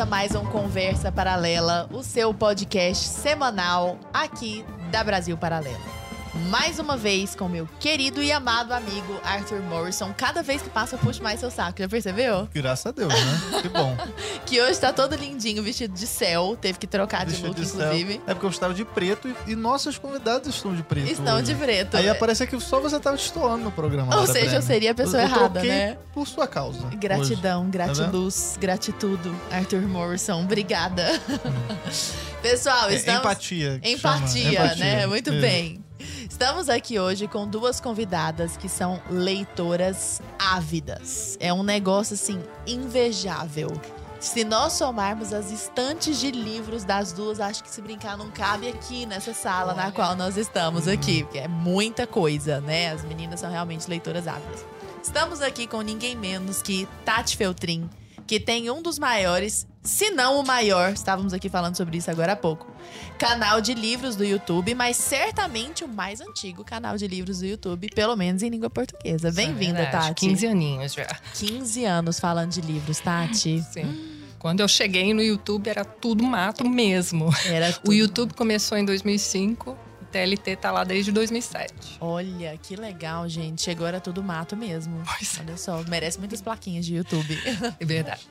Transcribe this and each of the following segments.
Começa mais um Conversa Paralela, o seu podcast semanal aqui da Brasil Paralelo mais uma vez com meu querido e amado amigo Arthur Morrison. Cada vez que passa, eu puxo mais seu saco, já percebeu? Graças a Deus, né? Que bom. que hoje tá todo lindinho, vestido de céu. Teve que trocar de look, de inclusive. Céu. É porque eu estava de preto e, e nossos convidados estão de preto. Estão hoje. de preto. Aí aparece que só você estava destoando no programa. Ou seja, eu seria a pessoa eu, eu errada, né? Por sua causa. Gratidão, hoje. Tá gratiluz, tá gratitudo, Arthur Morrison. Obrigada. Hum. Pessoal, é, estamos. Empatia. Empatia, Empatia, né? Muito é. bem. Estamos aqui hoje com duas convidadas que são leitoras ávidas. É um negócio assim invejável. Se nós somarmos as estantes de livros das duas, acho que se brincar não cabe aqui nessa sala Olha. na qual nós estamos aqui, porque é muita coisa, né? As meninas são realmente leitoras ávidas. Estamos aqui com ninguém menos que Tati Feltrin, que tem um dos maiores se não o maior, estávamos aqui falando sobre isso agora há pouco, canal de livros do YouTube, mas certamente o mais antigo canal de livros do YouTube, pelo menos em língua portuguesa. É Bem-vinda, é Tati. 15 aninhos já. 15 anos falando de livros, Tati. Sim. Quando eu cheguei no YouTube era tudo mato mesmo. Era tudo. O YouTube começou em 2005 TLT tá lá desde 2007. Olha, que legal, gente. Chegou era tudo mato mesmo. Pois é. Olha só, merece muitas plaquinhas de YouTube. É verdade.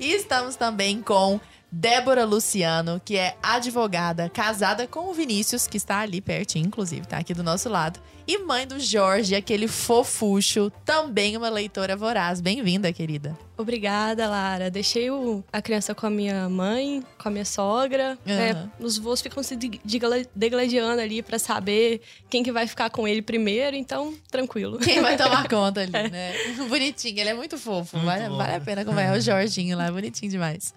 e estamos também com Débora Luciano, que é advogada, casada com o Vinícius, que está ali pertinho, inclusive, tá aqui do nosso lado. E mãe do Jorge, aquele fofucho, também uma leitora voraz. Bem-vinda, querida. Obrigada, Lara. Deixei o, a criança com a minha mãe, com a minha sogra. Uhum. É, os voos ficam se degladiando ali para saber quem que vai ficar com ele primeiro, então tranquilo. Quem vai tomar conta ali, é. né? Bonitinho, ele é muito fofo. Muito vale, vale, a pena acompanhar o Jorginho lá, bonitinho demais.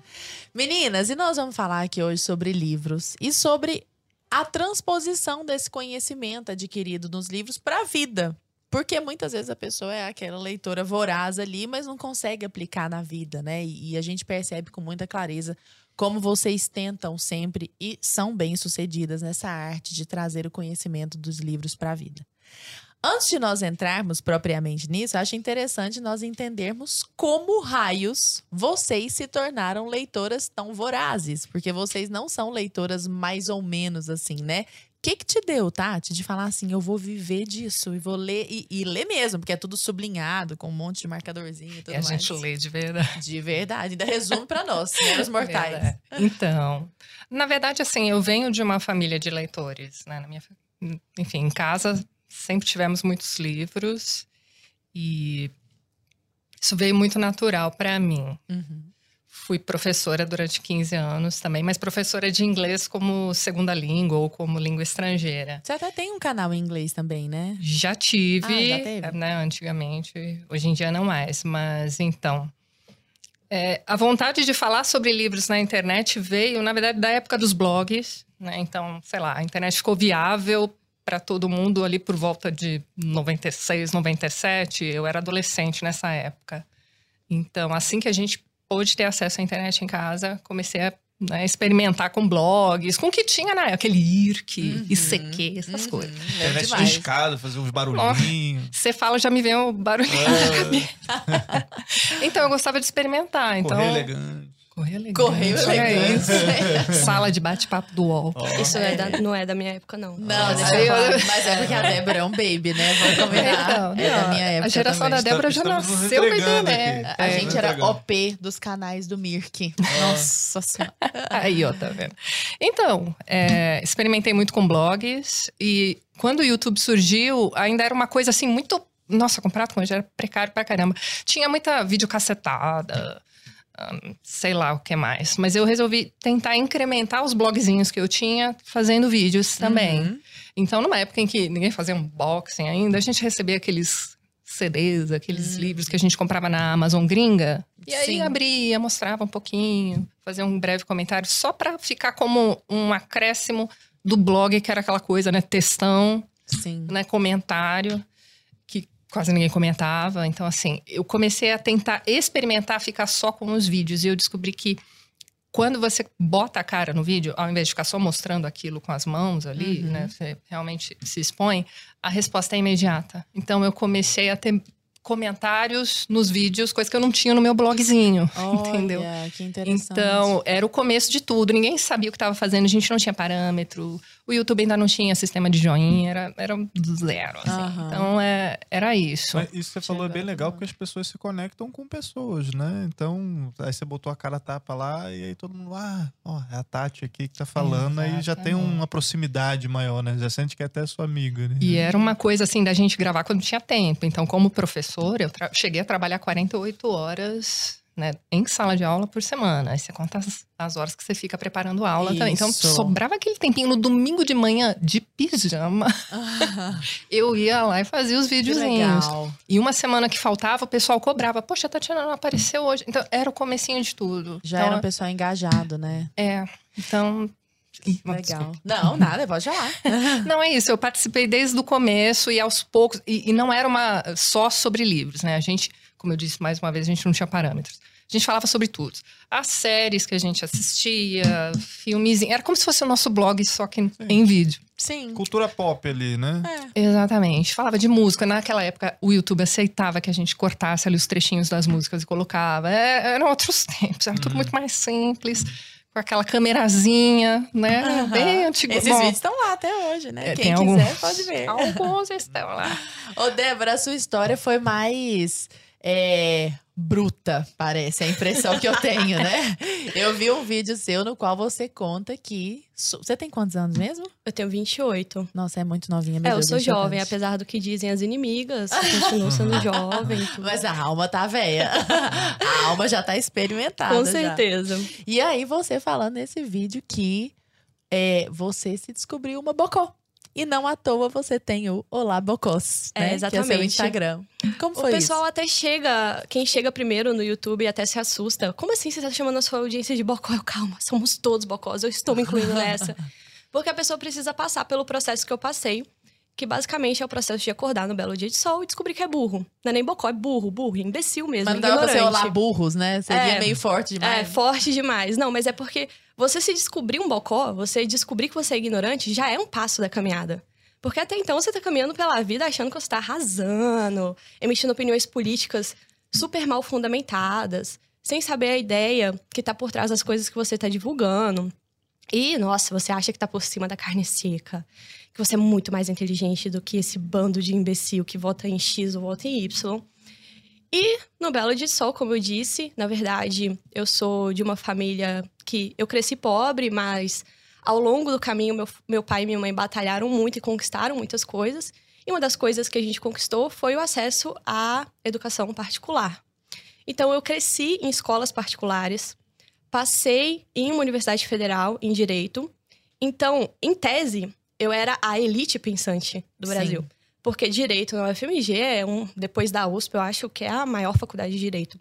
Meninas, e nós vamos falar aqui hoje sobre livros e sobre a transposição desse conhecimento adquirido nos livros para a vida. Porque muitas vezes a pessoa é aquela leitora voraz ali, mas não consegue aplicar na vida, né? E, a gente percebe com muita clareza como vocês tentam sempre e são bem-sucedidas nessa arte de trazer o conhecimento dos livros para a vida. Antes de nós entrarmos propriamente nisso, acho interessante nós entendermos como raios vocês se tornaram leitoras tão vorazes, porque vocês não são leitoras mais ou menos assim, né? que que te deu, Tati, de falar assim, eu vou viver disso e vou ler e, e ler mesmo, porque é tudo sublinhado com um monte de marcadorzinho e tudo e a mais. gente lê de verdade. De verdade, ainda resume para nós, meros mortais. É então, na verdade, assim, eu venho de uma família de leitores, né? Na minha, enfim, em casa sempre tivemos muitos livros e isso veio muito natural para mim. Uhum. Fui professora durante 15 anos também, mas professora de inglês como segunda língua ou como língua estrangeira. Você até tem um canal em inglês também, né? Já tive, ah, já teve? né, antigamente. Hoje em dia não mais, mas então. É, a vontade de falar sobre livros na internet veio, na verdade, da época dos blogs, né? Então, sei lá, a internet ficou viável para todo mundo ali por volta de 96, 97. Eu era adolescente nessa época. Então, assim que a gente pôde ter acesso à internet em casa, comecei a né, experimentar com blogs, com o que tinha na época, aquele IRC, uhum, ICQ, essas uhum, coisas. Internet de escada, fazer uns barulhinhos. Você fala, já me vem um barulhinho é. na cabeça. então, eu gostava de experimentar. Então, Correr elegante. Correio elegante. Correio elegante. É Sala de bate-papo do UOL. Oh. Isso é da, não é da minha época, não. Não, deixa eu falar. Mas é porque a Débora é um baby, né? Vamos combinar. Então, é da minha época A geração também. da Débora já nasceu com internet. A é, gente era OP dos canais do Mirk. Nossa senhora. Aí, ó, tá vendo? Então, é, experimentei muito com blogs. E quando o YouTube surgiu, ainda era uma coisa assim muito... Nossa, comprado com era precário pra caramba. Tinha muita videocassetada sei lá o que mais. Mas eu resolvi tentar incrementar os blogzinhos que eu tinha fazendo vídeos também. Uhum. Então, numa época em que ninguém fazia unboxing ainda, a gente recebia aqueles CDs, aqueles uhum. livros que a gente comprava na Amazon gringa. E aí Sim. abria, mostrava um pouquinho, fazia um breve comentário, só para ficar como um acréscimo do blog, que era aquela coisa, né? Textão, Sim. né? Comentário quase ninguém comentava. Então, assim, eu comecei a tentar experimentar ficar só com os vídeos. E eu descobri que quando você bota a cara no vídeo, ao invés de ficar só mostrando aquilo com as mãos ali, uhum. né? Você realmente se expõe, a resposta é imediata. Então, eu comecei a ter comentários nos vídeos, coisa que eu não tinha no meu blogzinho, Olha, entendeu? Que interessante. Então, era o começo de tudo. Ninguém sabia o que estava fazendo, a gente não tinha parâmetro. O YouTube ainda não tinha sistema de joinha, era, era zero, assim. Aham. Então, é, era isso. Mas isso que você falou é bem legal porque as pessoas se conectam com pessoas, né? Então, aí você botou a cara a tapa lá e aí todo mundo, ah, ó, é a Tati aqui que tá falando, aí já tem Exatamente. uma proximidade maior, né? Já sente que é até sua amiga, né? E era uma coisa assim da gente gravar quando tinha tempo. Então, como professora, eu cheguei a trabalhar 48 horas né, em sala de aula por semana. Aí você conta as, as horas que você fica preparando a aula também. Então, Isso. sobrava aquele tempinho no domingo de manhã de pijama. eu ia lá e fazia os videozinhos. E uma semana que faltava, o pessoal cobrava. Poxa, a Tatiana não apareceu hoje. Então, era o comecinho de tudo. Já então, era um pessoal engajado, né? É, então... Legal. Não, nada, pode falar. Não é isso, eu participei desde o começo e aos poucos. E, e não era uma só sobre livros, né? A gente, como eu disse mais uma vez, a gente não tinha parâmetros. A gente falava sobre tudo. As séries que a gente assistia, filmes. Era como se fosse o nosso blog, só que em vídeo. Sim. Cultura pop ali, né? Exatamente. Falava de música. Naquela época, o YouTube aceitava que a gente cortasse ali os trechinhos das músicas e colocava. É, eram outros tempos, era tudo muito mais simples. Com aquela camerazinha, né? Bem antigo. Esses Bom, vídeos estão lá até hoje, né? É, Quem quiser alguns. pode ver. Alguns estão lá. Ô, Débora, a sua história foi mais é, bruta, parece, a impressão que eu tenho, né? Eu vi um vídeo seu no qual você conta que. Você tem quantos anos mesmo? Eu tenho 28. Nossa, é muito novinha, meu é, eu sou é jovem, apesar do que dizem as inimigas. Continuo sendo jovem. Mas a alma tá velha. A alma já tá experimentada. Com já. certeza. E aí, você falando nesse vídeo que é, você se descobriu uma bocó. E não à toa você tem o Olá Bocós, É, né? Que é seu exatamente. Instagram. Como O foi pessoal isso? até chega, quem chega primeiro no YouTube até se assusta. Como assim você tá chamando a sua audiência de bocó? Eu, calma, somos todos bocós, eu estou me incluindo nessa. Porque a pessoa precisa passar pelo processo que eu passei, que basicamente é o processo de acordar no belo dia de sol e descobrir que é burro. Não é nem bocó, é burro, burro, imbecil mesmo, Mas não dava pra ser Olá Burros, né? Seria É. meio forte É, demais. forte demais. Não, mas é porque você se descobrir um bocó, você descobrir que você é ignorante, já é um passo da caminhada. Porque até então você tá caminhando pela vida achando que você tá arrasando, emitindo opiniões políticas super mal fundamentadas, sem saber a ideia que tá por trás das coisas que você tá divulgando. E, nossa, você acha que tá por cima da carne seca, que você é muito mais inteligente do que esse bando de imbecil que vota em X ou vota em Y. E no Belo de Sol, como eu disse, na verdade, eu sou de uma família que eu cresci pobre, mas ao longo do caminho, meu, meu pai e minha mãe batalharam muito e conquistaram muitas coisas. E uma das coisas que a gente conquistou foi o acesso à educação particular. Então, eu cresci em escolas particulares, passei em uma universidade federal em direito. Então, em tese, eu era a elite pensante do Sim. Brasil. Porque direito na UFMG é um, depois da USP, eu acho que é a maior faculdade de direito.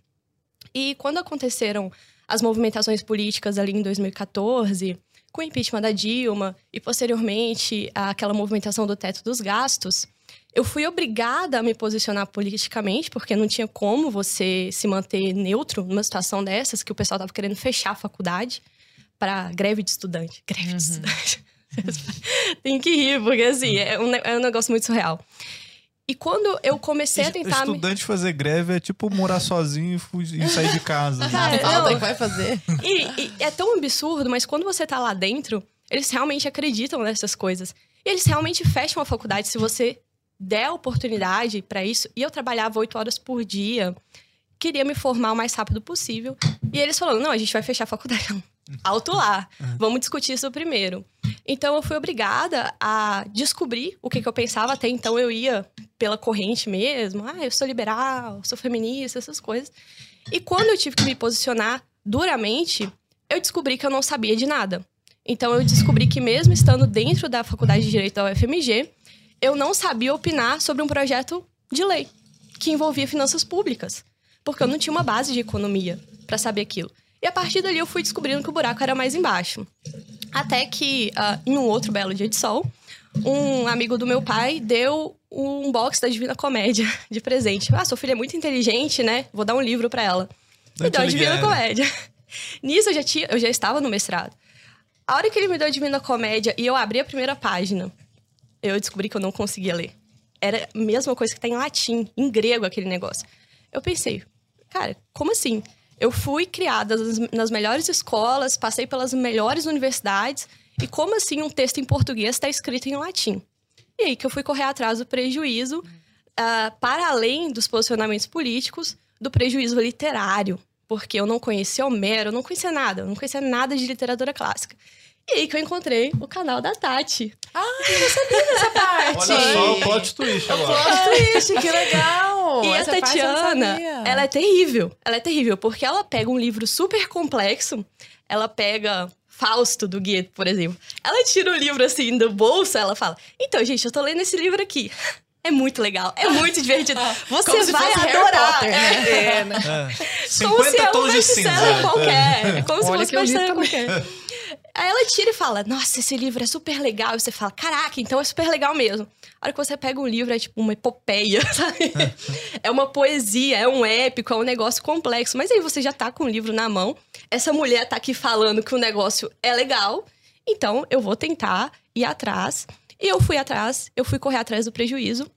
E quando aconteceram as movimentações políticas ali em 2014, com o impeachment da Dilma e posteriormente aquela movimentação do teto dos gastos, eu fui obrigada a me posicionar politicamente, porque não tinha como você se manter neutro numa situação dessas, que o pessoal tava querendo fechar a faculdade para greve de estudante. Greve de estudante. Tem que rir, porque assim, é um, é um negócio muito surreal. E quando eu comecei a tentar me... Estudante fazer greve é tipo morar sozinho e, fugir- e sair de casa. né? Cara, Falta não. que vai fazer. E, e é tão absurdo, mas quando você tá lá dentro, eles realmente acreditam nessas coisas. E eles realmente fecham a faculdade se você der a oportunidade pra isso. E eu trabalhava oito horas por dia, queria me formar o mais rápido possível. E eles falaram: não, a gente vai fechar a faculdade. Alto lá, vamos discutir isso primeiro. Então eu fui obrigada a descobrir o que, que eu pensava. Até então eu ia pela corrente mesmo. Ah, eu sou liberal, sou feminista, essas coisas. E quando eu tive que me posicionar duramente, eu descobri que eu não sabia de nada. Então eu descobri que mesmo estando dentro da Faculdade de Direito da UFMG, eu não sabia opinar sobre um projeto de lei que envolvia finanças públicas, porque eu não tinha uma base de economia para saber aquilo. E a partir dali eu fui descobrindo que o buraco era mais embaixo. Até que, ah, em um outro belo dia de sol, um amigo do meu pai deu um box da Divina Comédia de presente. Ah, sua filha é muito inteligente, né? Vou dar um livro para ela. Me deu a Divina Comédia. Nisso eu já, tinha, eu já estava no mestrado. A hora que ele me deu a Divina Comédia e eu abri a primeira página, eu descobri que eu não conseguia ler. era a mesma coisa que tá em latim, em grego aquele negócio. Eu pensei, cara, como assim? Eu fui criada nas melhores escolas, passei pelas melhores universidades, e como assim um texto em português está escrito em latim? E aí que eu fui correr atrás do prejuízo, uh, para além dos posicionamentos políticos, do prejuízo literário, porque eu não conhecia Homero, eu não conhecia nada, eu não conhecia nada de literatura clássica. E aí que eu encontrei o canal da Tati. Ah, eu não sabia dessa parte. Olha só o plot twist agora. O plot twist, que legal. E Essa a Tatiana, ela é terrível. Ela é terrível, porque ela pega um livro super complexo, ela pega Fausto do Goethe, por exemplo. Ela tira o livro assim do bolso, ela fala: "Então, gente, eu tô lendo esse livro aqui. É muito legal, é muito divertido. Você como vai adorar. Potter, né? É, né? É. Como se é um tons de cinza. qualquer. É como Olha se fosse um qualquer. Aí ela tira e fala: Nossa, esse livro é super legal. E você fala: Caraca, então é super legal mesmo. A hora que você pega um livro, é tipo uma epopeia, sabe? é uma poesia, é um épico, é um negócio complexo. Mas aí você já tá com o livro na mão. Essa mulher tá aqui falando que o negócio é legal. Então eu vou tentar ir atrás. E eu fui atrás, eu fui correr atrás do prejuízo.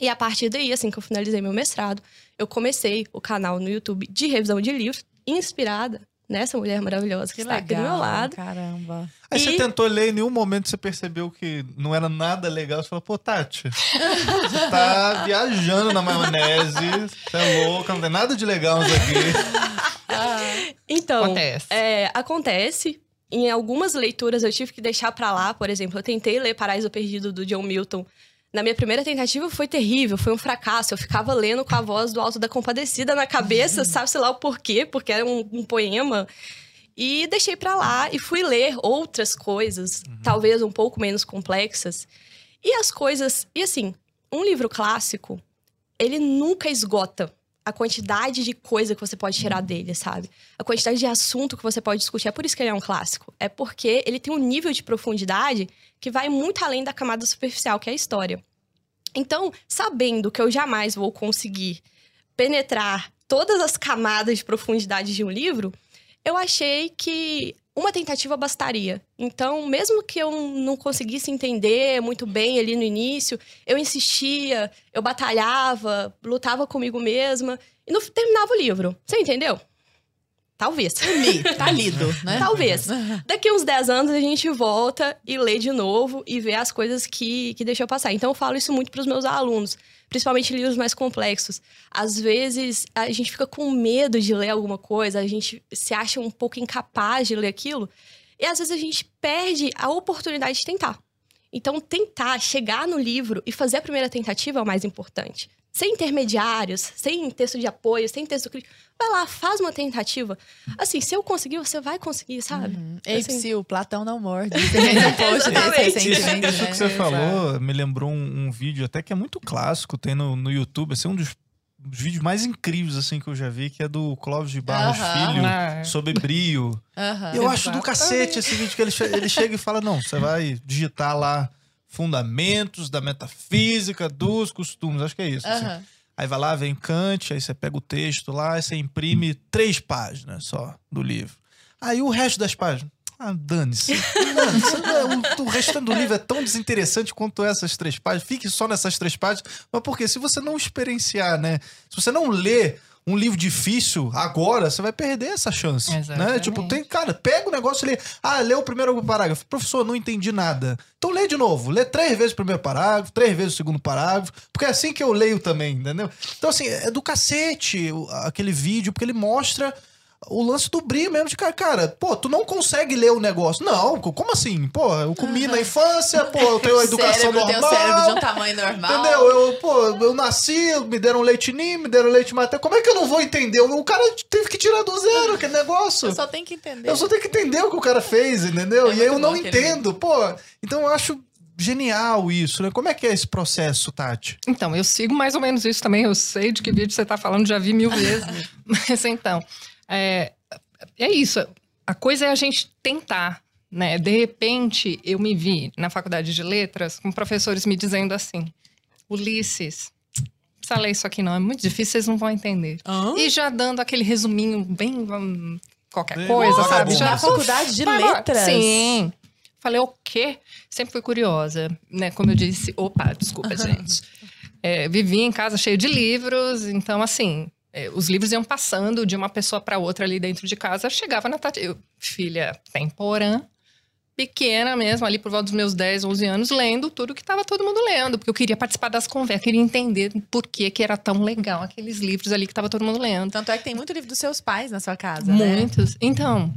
E a partir daí, assim que eu finalizei meu mestrado, eu comecei o canal no YouTube de revisão de livros, inspirada nessa mulher maravilhosa que, que está legal, aqui do meu lado. Caramba. Aí e... você tentou ler, em nenhum momento você percebeu que não era nada legal. Você falou, pô, Tati, você tá viajando na maionese, você é louca, não tem nada de legal isso aqui. então, acontece. É, acontece. Em algumas leituras eu tive que deixar para lá, por exemplo, eu tentei ler Paraíso Perdido do John Milton na minha primeira tentativa foi terrível, foi um fracasso. Eu ficava lendo com a voz do Alto da Compadecida na cabeça, uhum. sabe-se lá o porquê, porque era um, um poema. E deixei para lá e fui ler outras coisas, uhum. talvez um pouco menos complexas. E as coisas. E assim, um livro clássico, ele nunca esgota a quantidade de coisa que você pode tirar dele, sabe? A quantidade de assunto que você pode discutir. É por isso que ele é um clássico. É porque ele tem um nível de profundidade que vai muito além da camada superficial, que é a história. Então, sabendo que eu jamais vou conseguir penetrar todas as camadas de profundidade de um livro, eu achei que uma tentativa bastaria. Então, mesmo que eu não conseguisse entender muito bem ali no início, eu insistia, eu batalhava, lutava comigo mesma e não terminava o livro. Você entendeu? Talvez. Li, tá lido, né? Talvez. Daqui uns 10 anos a gente volta e lê de novo e vê as coisas que, que deixou passar. Então eu falo isso muito para os meus alunos, principalmente livros mais complexos. Às vezes a gente fica com medo de ler alguma coisa, a gente se acha um pouco incapaz de ler aquilo, e às vezes a gente perde a oportunidade de tentar. Então, tentar chegar no livro e fazer a primeira tentativa é o mais importante sem intermediários, sem texto de apoio, sem texto crítico. Vai lá, faz uma tentativa. Assim, se eu conseguir, você vai conseguir, sabe? Uhum. Ei, assim... o Platão não morde. Recentemente. Isso, né? que você falou me lembrou um, um, vídeo até que é muito clássico, tem no, no YouTube, assim, um dos os vídeos mais incríveis assim que eu já vi, que é do Clóvis de Barros Filho, sobre brio. Eu acho do cacete esse vídeo que ele, ele chega e fala: não, você vai digitar lá fundamentos da metafísica dos costumes. Acho que é isso. Uhum. Assim. Aí vai lá, vem Kant, aí você pega o texto lá, e você imprime três páginas só do livro. Aí o resto das páginas. Ah, dane-se. o, o restante do livro é tão desinteressante quanto essas três páginas. Fique só nessas três páginas. Mas porque se você não experienciar, né? Se você não ler um livro difícil agora, você vai perder essa chance, né? Exatamente. né? Tipo, tem, cara, pega o negócio e lê. Ah, lê o primeiro parágrafo. Professor, não entendi nada. Então lê de novo. Lê três vezes o primeiro parágrafo, três vezes o segundo parágrafo, porque é assim que eu leio também, entendeu? Então, assim, é do cacete aquele vídeo, porque ele mostra o lance do brilho mesmo de cara, cara, pô, tu não consegue ler o negócio. Não, como assim? Pô, eu comi uhum. na infância, pô, eu tenho a educação cérebro normal. Tem um cérebro de um tamanho normal. Entendeu? Eu, pô, eu nasci, me deram leite ninho, me deram leite materno. Como é que eu não vou entender? O cara teve que tirar do zero aquele negócio. Eu só tenho que entender. Eu só tenho que entender o que o cara fez, entendeu? É e aí eu não entendo. Pô, então eu acho genial isso, né? Como é que é esse processo, Tati? Então, eu sigo mais ou menos isso também. Eu sei de que vídeo você tá falando, já vi mil vezes. Mas então, é, é isso. A coisa é a gente tentar, né? De repente, eu me vi na faculdade de letras com professores me dizendo assim: Ulisses, precisa ler isso aqui não, é muito difícil, vocês não vão entender. E já dando aquele resuminho bem qualquer coisa, sabe? Já na faculdade de letras. Sim. Falei, o quê? Sempre fui curiosa, né? Como eu disse, opa, desculpa, gente. É, vivia em casa cheio de livros, então assim, os livros iam passando de uma pessoa para outra ali dentro de casa. Chegava na Tati, eu, filha temporã, pequena mesmo, ali por volta dos meus 10, 11 anos, lendo tudo que estava todo mundo lendo, porque eu queria participar das conversas, queria entender por que, que era tão legal aqueles livros ali que estava todo mundo lendo. Tanto é que tem muito livro dos seus pais na sua casa, né? Muitos. Né? Então,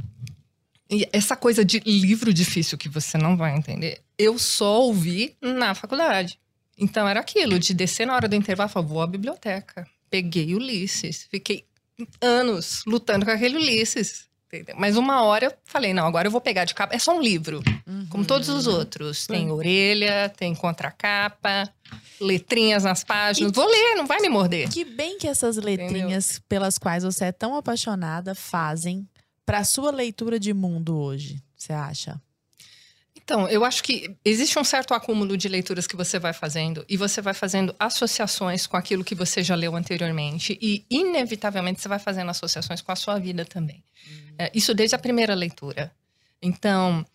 essa coisa de livro difícil que você não vai entender, eu só ouvi na faculdade. Então era aquilo, de descer na hora do intervalo e falar, vou à biblioteca. Peguei Ulisses, fiquei anos lutando com aquele Ulisses. Entendeu? Mas uma hora eu falei, não, agora eu vou pegar de capa. É só um livro, uhum. como todos os outros. Tem orelha, tem contracapa, letrinhas nas páginas. E vou ler, não vai me morder. Que bem que essas letrinhas Entendeu? pelas quais você é tão apaixonada fazem para sua leitura de mundo hoje, você acha? Então, eu acho que existe um certo acúmulo de leituras que você vai fazendo e você vai fazendo associações com aquilo que você já leu anteriormente e, inevitavelmente, você vai fazendo associações com a sua vida também. Uhum. É, isso desde a primeira leitura. Então,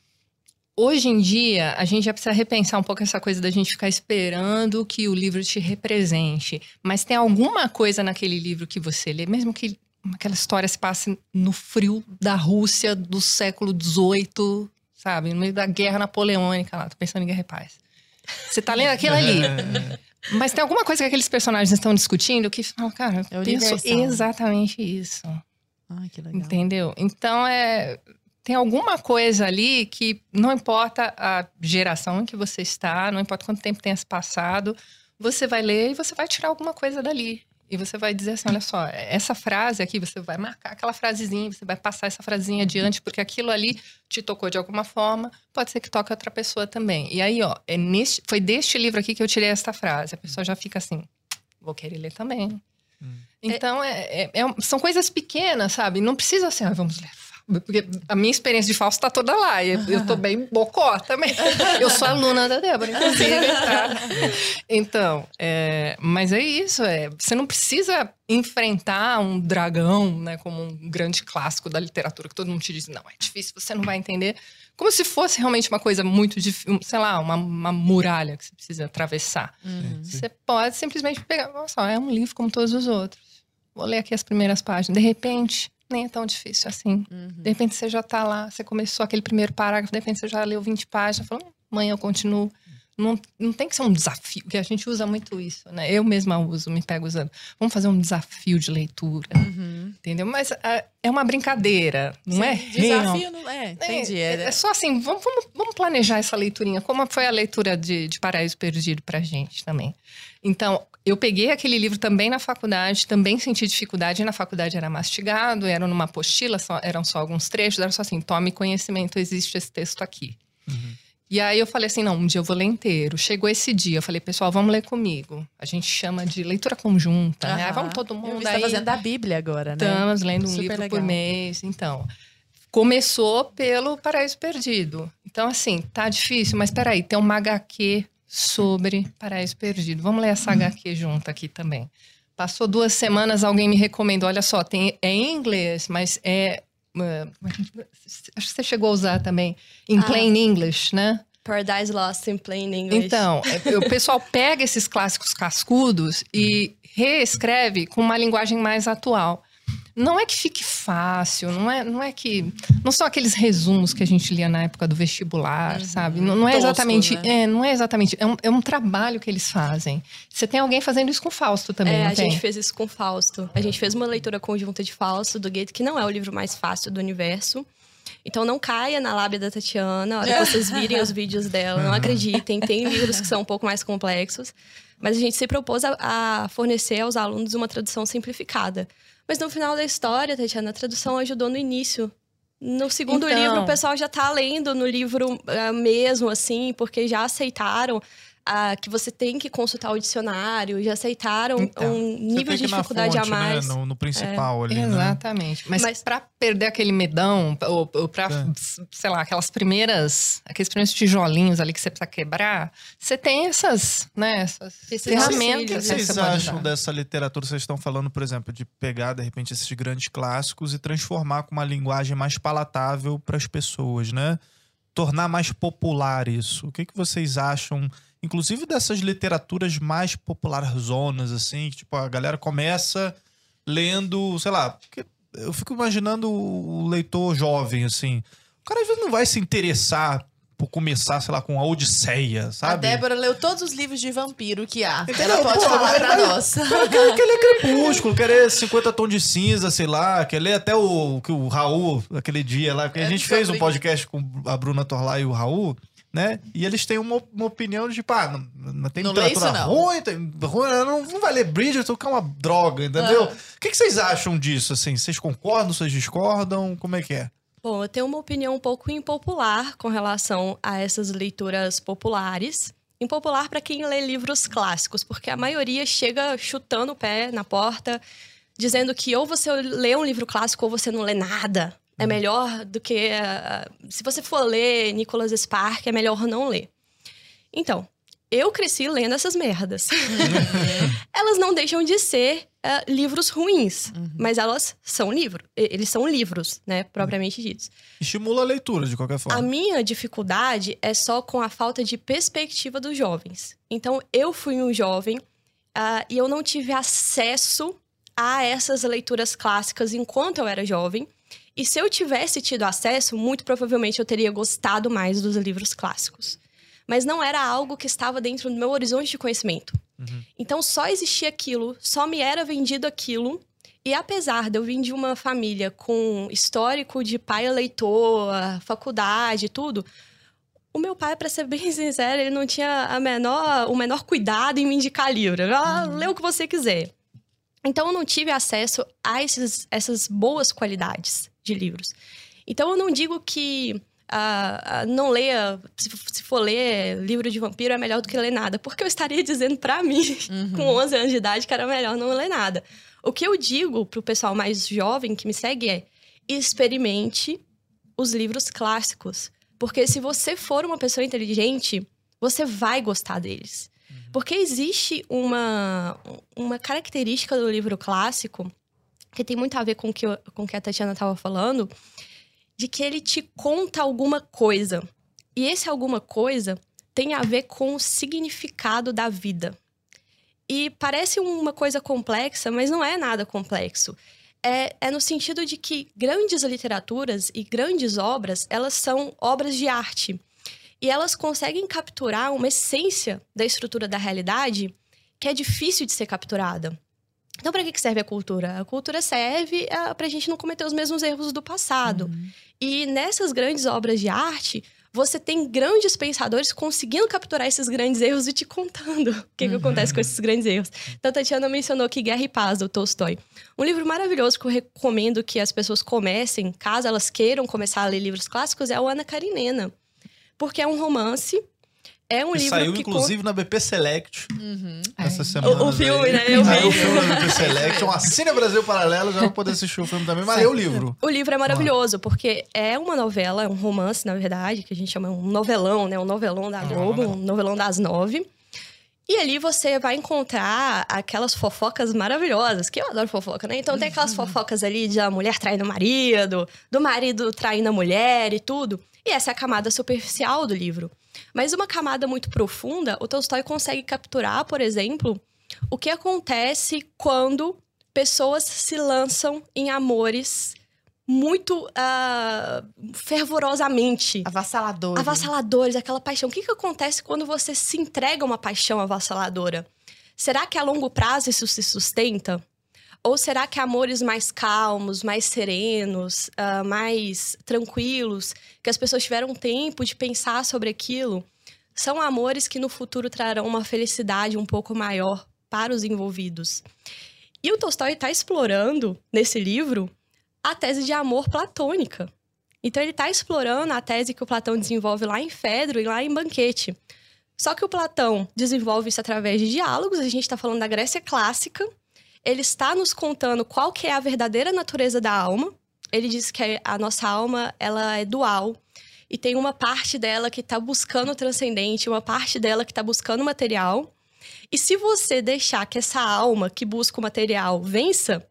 hoje em dia, a gente já precisa repensar um pouco essa coisa da gente ficar esperando que o livro te represente. Mas tem alguma coisa naquele livro que você lê, mesmo que aquela história se passe no frio da Rússia do século XVIII, sabe? No meio da guerra napoleônica lá. Tô pensando em Guerra e Paz. Você tá lendo aquilo ali. Mas tem alguma coisa que aqueles personagens estão discutindo que fala, cara, eu é penso exatamente isso. Ai, que legal. Entendeu? Então é. Tem alguma coisa ali que não importa a geração em que você está, não importa quanto tempo tenha se passado, você vai ler e você vai tirar alguma coisa dali. E você vai dizer assim: olha só, essa frase aqui, você vai marcar aquela frasezinha, você vai passar essa frasezinha adiante, porque aquilo ali te tocou de alguma forma, pode ser que toque outra pessoa também. E aí, ó, é neste, foi deste livro aqui que eu tirei essa frase. A pessoa já fica assim: vou querer ler também. Hum. Então, é, é, é, são coisas pequenas, sabe? Não precisa ser, ah, vamos ler porque a minha experiência de falso tá toda lá. E eu tô bem bocó também. Eu sou aluna da Débora, inclusive. Tá? Então, é, mas é isso. É, você não precisa enfrentar um dragão, né? Como um grande clássico da literatura, que todo mundo te diz, não, é difícil, você não vai entender. Como se fosse realmente uma coisa muito difícil, sei lá, uma, uma muralha que você precisa atravessar. Uhum. Você pode simplesmente pegar, nossa, é um livro como todos os outros. Vou ler aqui as primeiras páginas. De repente, nem é tão difícil assim. Uhum. De repente você já tá lá, você começou aquele primeiro parágrafo, de repente você já leu 20 páginas, falou, amanhã eu continuo. Não, não tem que ser um desafio, que a gente usa muito isso, né? Eu mesma uso, me pego usando. Vamos fazer um desafio de leitura, uhum. entendeu? Mas é, é uma brincadeira, não Sim, é? Desafio não é, entendi. É, é, só assim, vamos, vamos, vamos, planejar essa leiturinha. Como foi a leitura de, de Paraíso Perdido pra gente também? Então, eu peguei aquele livro também na faculdade, também senti dificuldade. Na faculdade era mastigado, era numa apostila, só, eram só alguns trechos, era só assim: tome conhecimento, existe esse texto aqui. Uhum. E aí eu falei assim: não, um dia eu vou ler inteiro. Chegou esse dia, eu falei, pessoal, vamos ler comigo. A gente chama de leitura conjunta, uhum. né? vamos todo mundo. Está fazendo a Bíblia agora, né? Estamos lendo um Super livro legal. por mês. Então, começou pelo Paraíso Perdido. Então, assim, tá difícil, mas peraí, tem um HQ sobre Paraíso Perdido. Vamos ler essa HQ junto aqui também. Passou duas semanas, alguém me recomendou. Olha só, tem, é em inglês, mas é. Uh, acho que você chegou a usar também. Em ah. plain English, né? Paradise Lost in Plain English. Então, é, o pessoal pega esses clássicos cascudos e reescreve com uma linguagem mais atual não é que fique fácil, não é, não é que. Não são aqueles resumos que a gente lia na época do vestibular, uhum. sabe? Não, não é Tosco, exatamente. Né? É, não é exatamente. É um, é um trabalho que eles fazem. Você tem alguém fazendo isso com Fausto também. É, a tem? gente fez isso com Fausto. A gente fez uma leitura conjunta de Fausto do Goethe, que não é o livro mais fácil do universo. Então não caia na lábia da Tatiana, a hora que vocês virem os vídeos dela, não acreditem, tem livros que são um pouco mais complexos. Mas a gente se propôs a, a fornecer aos alunos uma tradução simplificada. Mas no final da história, Tatiana, a tradução ajudou no início. No segundo então... livro, o pessoal já tá lendo no livro uh, mesmo, assim, porque já aceitaram uh, que você tem que consultar o dicionário, já aceitaram então, um nível de dificuldade fonte, a né, mais. Né? No, no, principal é. ali. Né? Exatamente. Né? Mas, Mas para perder aquele medão, ou, ou para, é. sei lá, aquelas primeiras, aqueles primeiros tijolinhos ali que você precisa quebrar, você tem essas, né, essas ferramentas. O que vocês acham dessa literatura? Vocês estão falando, por exemplo, de pegar, de repente, esses grandes clássicos e transformar com uma linguagem mais palatável para as pessoas, né? Tornar mais popular isso. O que, que vocês acham inclusive dessas literaturas mais zonas assim, que tipo, a galera começa lendo, sei lá, eu fico imaginando o leitor jovem, assim. O cara às vezes não vai se interessar por começar, sei lá, com a Odisseia, sabe? A Débora leu todos os livros de vampiro que há. Entendeu? Ela pode Pô, falar pra nós. Quer, quer ler Crepúsculo, quer ler 50 Tons de Cinza, sei lá, quer ler até o que o Raul, aquele dia lá, que a é, gente fez um podcast com a Bruna Torlai e o Raul, né? E eles têm uma, uma opinião de, pá, não, não tem não literatura isso, não. ruim, tem, ruim não, não vai ler Bridgerton, que é uma droga, entendeu? O que, que vocês acham disso, assim? Vocês concordam, vocês discordam? Como é que é? Bom, eu tenho uma opinião um pouco impopular com relação a essas leituras populares. Impopular para quem lê livros clássicos, porque a maioria chega chutando o pé na porta, dizendo que ou você lê um livro clássico ou você não lê nada. É melhor do que. Uh, se você for ler Nicholas Spark, é melhor não ler. Então, eu cresci lendo essas merdas. elas não deixam de ser uh, livros ruins, uhum. mas elas são livros. Eles são livros, né? Propriamente ditos. Estimula a leitura, de qualquer forma. A minha dificuldade é só com a falta de perspectiva dos jovens. Então, eu fui um jovem uh, e eu não tive acesso a essas leituras clássicas enquanto eu era jovem. E se eu tivesse tido acesso, muito provavelmente eu teria gostado mais dos livros clássicos mas não era algo que estava dentro do meu horizonte de conhecimento. Uhum. Então só existia aquilo, só me era vendido aquilo. E apesar de eu vir de uma família com histórico de pai eleitor, faculdade e tudo, o meu pai, para ser bem sincero, ele não tinha a menor, o menor cuidado em me indicar livro. Ah, uhum. lê o que você quiser. Então eu não tive acesso a esses, essas boas qualidades de livros. Então eu não digo que uh, uh, não leia, se, se, for ler livro de vampiro é melhor do que ler nada. Porque eu estaria dizendo para mim, uhum. com 11 anos de idade, que era melhor não ler nada. O que eu digo pro pessoal mais jovem que me segue é: experimente os livros clássicos. Porque se você for uma pessoa inteligente, você vai gostar deles. Uhum. Porque existe uma, uma característica do livro clássico que tem muito a ver com que, o com que a Tatiana estava falando, de que ele te conta alguma coisa. E esse alguma coisa tem a ver com o significado da vida. E parece uma coisa complexa, mas não é nada complexo. É, é, no sentido de que grandes literaturas e grandes obras, elas são obras de arte. E elas conseguem capturar uma essência da estrutura da realidade que é difícil de ser capturada. Então, para que serve a cultura? A cultura serve uh, para a gente não cometer os mesmos erros do passado. Uhum. E nessas grandes obras de arte, você tem grandes pensadores conseguindo capturar esses grandes erros e te contando o que, uhum. que acontece com esses grandes erros. Então, a Tatiana mencionou que Guerra e Paz, do Tolstói. Um livro maravilhoso que eu recomendo que as pessoas comecem, caso elas queiram começar a ler livros clássicos, é o Ana Karenina. Porque é um romance é um que livro saiu, que inclusive, na BP Select uhum. essa semana. O, o filme, né? Eu vi. o filme na BP Select. Um Assine Brasil Paralelo, já vai poder assistir o filme também. Mas é o livro. O livro é maravilhoso, porque é uma novela, é um romance, na verdade, que a gente chama um novelão, né? Um novelão da Globo, um novelão das nove. E ali você vai encontrar aquelas fofocas maravilhosas, que eu adoro fofoca, né? Então tem aquelas uhum. fofocas ali de a mulher traindo o marido, do marido traindo a mulher e tudo. E essa é a camada superficial do livro. Mas uma camada muito profunda, o Tolstói consegue capturar, por exemplo, o que acontece quando pessoas se lançam em amores muito uh, fervorosamente. Avassaladores. Avassaladores, aquela paixão. O que, que acontece quando você se entrega a uma paixão avassaladora? Será que a longo prazo isso se sustenta? Ou será que amores mais calmos, mais serenos, uh, mais tranquilos, que as pessoas tiveram tempo de pensar sobre aquilo, são amores que no futuro trarão uma felicidade um pouco maior para os envolvidos? E o Tolstói está explorando, nesse livro, a tese de amor platônica. Então, ele está explorando a tese que o Platão desenvolve lá em Fedro e lá em Banquete. Só que o Platão desenvolve isso através de diálogos, a gente está falando da Grécia clássica, ele está nos contando qual que é a verdadeira natureza da alma. Ele diz que a nossa alma ela é dual e tem uma parte dela que está buscando o transcendente, uma parte dela que está buscando o material. E se você deixar que essa alma que busca o material vença,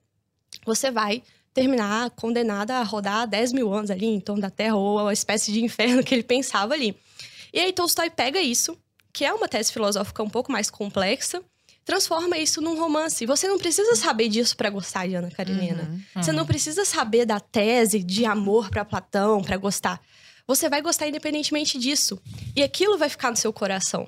você vai terminar condenada a rodar 10 mil anos ali em torno da Terra, ou a espécie de inferno que ele pensava ali. E aí Tolstói pega isso, que é uma tese filosófica um pouco mais complexa, transforma isso num romance. Você não precisa saber disso para gostar de Ana Karenina. Uhum, Você não precisa saber da tese de amor para Platão para gostar. Você vai gostar independentemente disso. E aquilo vai ficar no seu coração.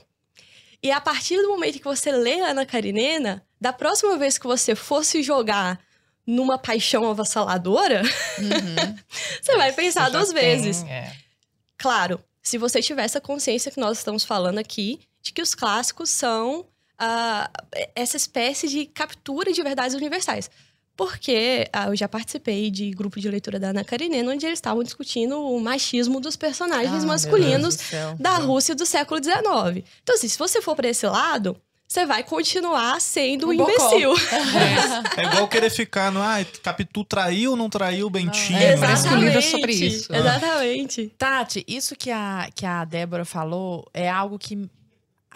E a partir do momento que você lê Ana Karenina, da próxima vez que você fosse jogar numa paixão avassaladora, uhum. você vai pensar você duas vezes. é. Claro, se você tiver essa consciência que nós estamos falando aqui, de que os clássicos são uh, essa espécie de captura de verdades universais. Porque uh, eu já participei de grupo de leitura da Ana Karenina, onde eles estavam discutindo o machismo dos personagens ah, masculinos da Rússia do século XIX. Então, assim, se você for para esse lado, você vai continuar sendo um, um imbecil. É. é. igual querer ficar no. Ah, Capitu traiu ou não traiu o Bentinho? É, exatamente. Livro sobre isso. Exatamente. Tati, isso que a, que a Débora falou é algo que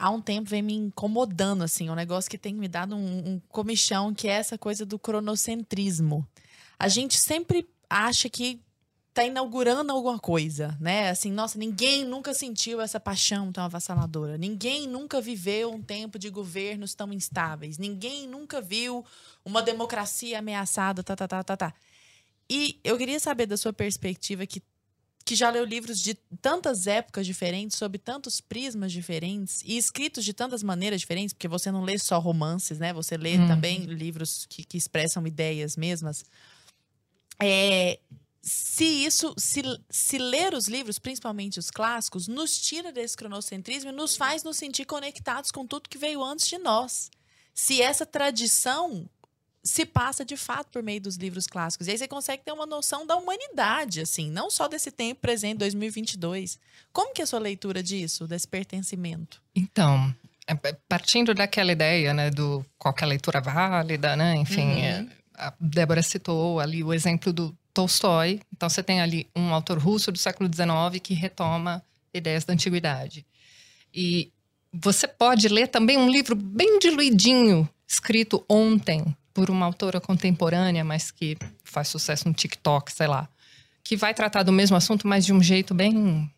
há um tempo vem me incomodando, assim, um negócio que tem me dado um, um comichão, que é essa coisa do cronocentrismo. A gente sempre acha que tá inaugurando alguma coisa, né? Assim, nossa, ninguém nunca sentiu essa paixão tão avassaladora. Ninguém nunca viveu um tempo de governos tão instáveis. Ninguém nunca viu uma democracia ameaçada, tá, tá, tá, tá, tá. E eu queria saber da sua perspectiva que que já leu livros de tantas épocas diferentes, sob tantos prismas diferentes e escritos de tantas maneiras diferentes, porque você não lê só romances, né? Você lê uhum. também livros que, que, expressam ideias mesmas. É, se isso, se, se ler os livros, principalmente os clássicos, nos tira desse cronocentrismo e nos faz nos sentir conectados com tudo que veio antes de nós. Se essa tradição se passa de fato por meio dos livros clássicos. E aí você consegue ter uma noção da humanidade, assim, não só desse tempo presente, 2022. Como que é a sua leitura disso, desse pertencimento? Então, é, é, partindo daquela ideia, né, do qualquer leitura válida, né, enfim, uhum. é, a Débora citou ali o exemplo do Tolstói. Então, você tem ali um autor russo do século XIX que retoma ideias da antiguidade. E você pode ler também um livro bem diluidinho, escrito ontem, por uma autora contemporânea, mas que faz sucesso no TikTok, sei lá, que vai tratar do mesmo assunto, mas de um jeito bem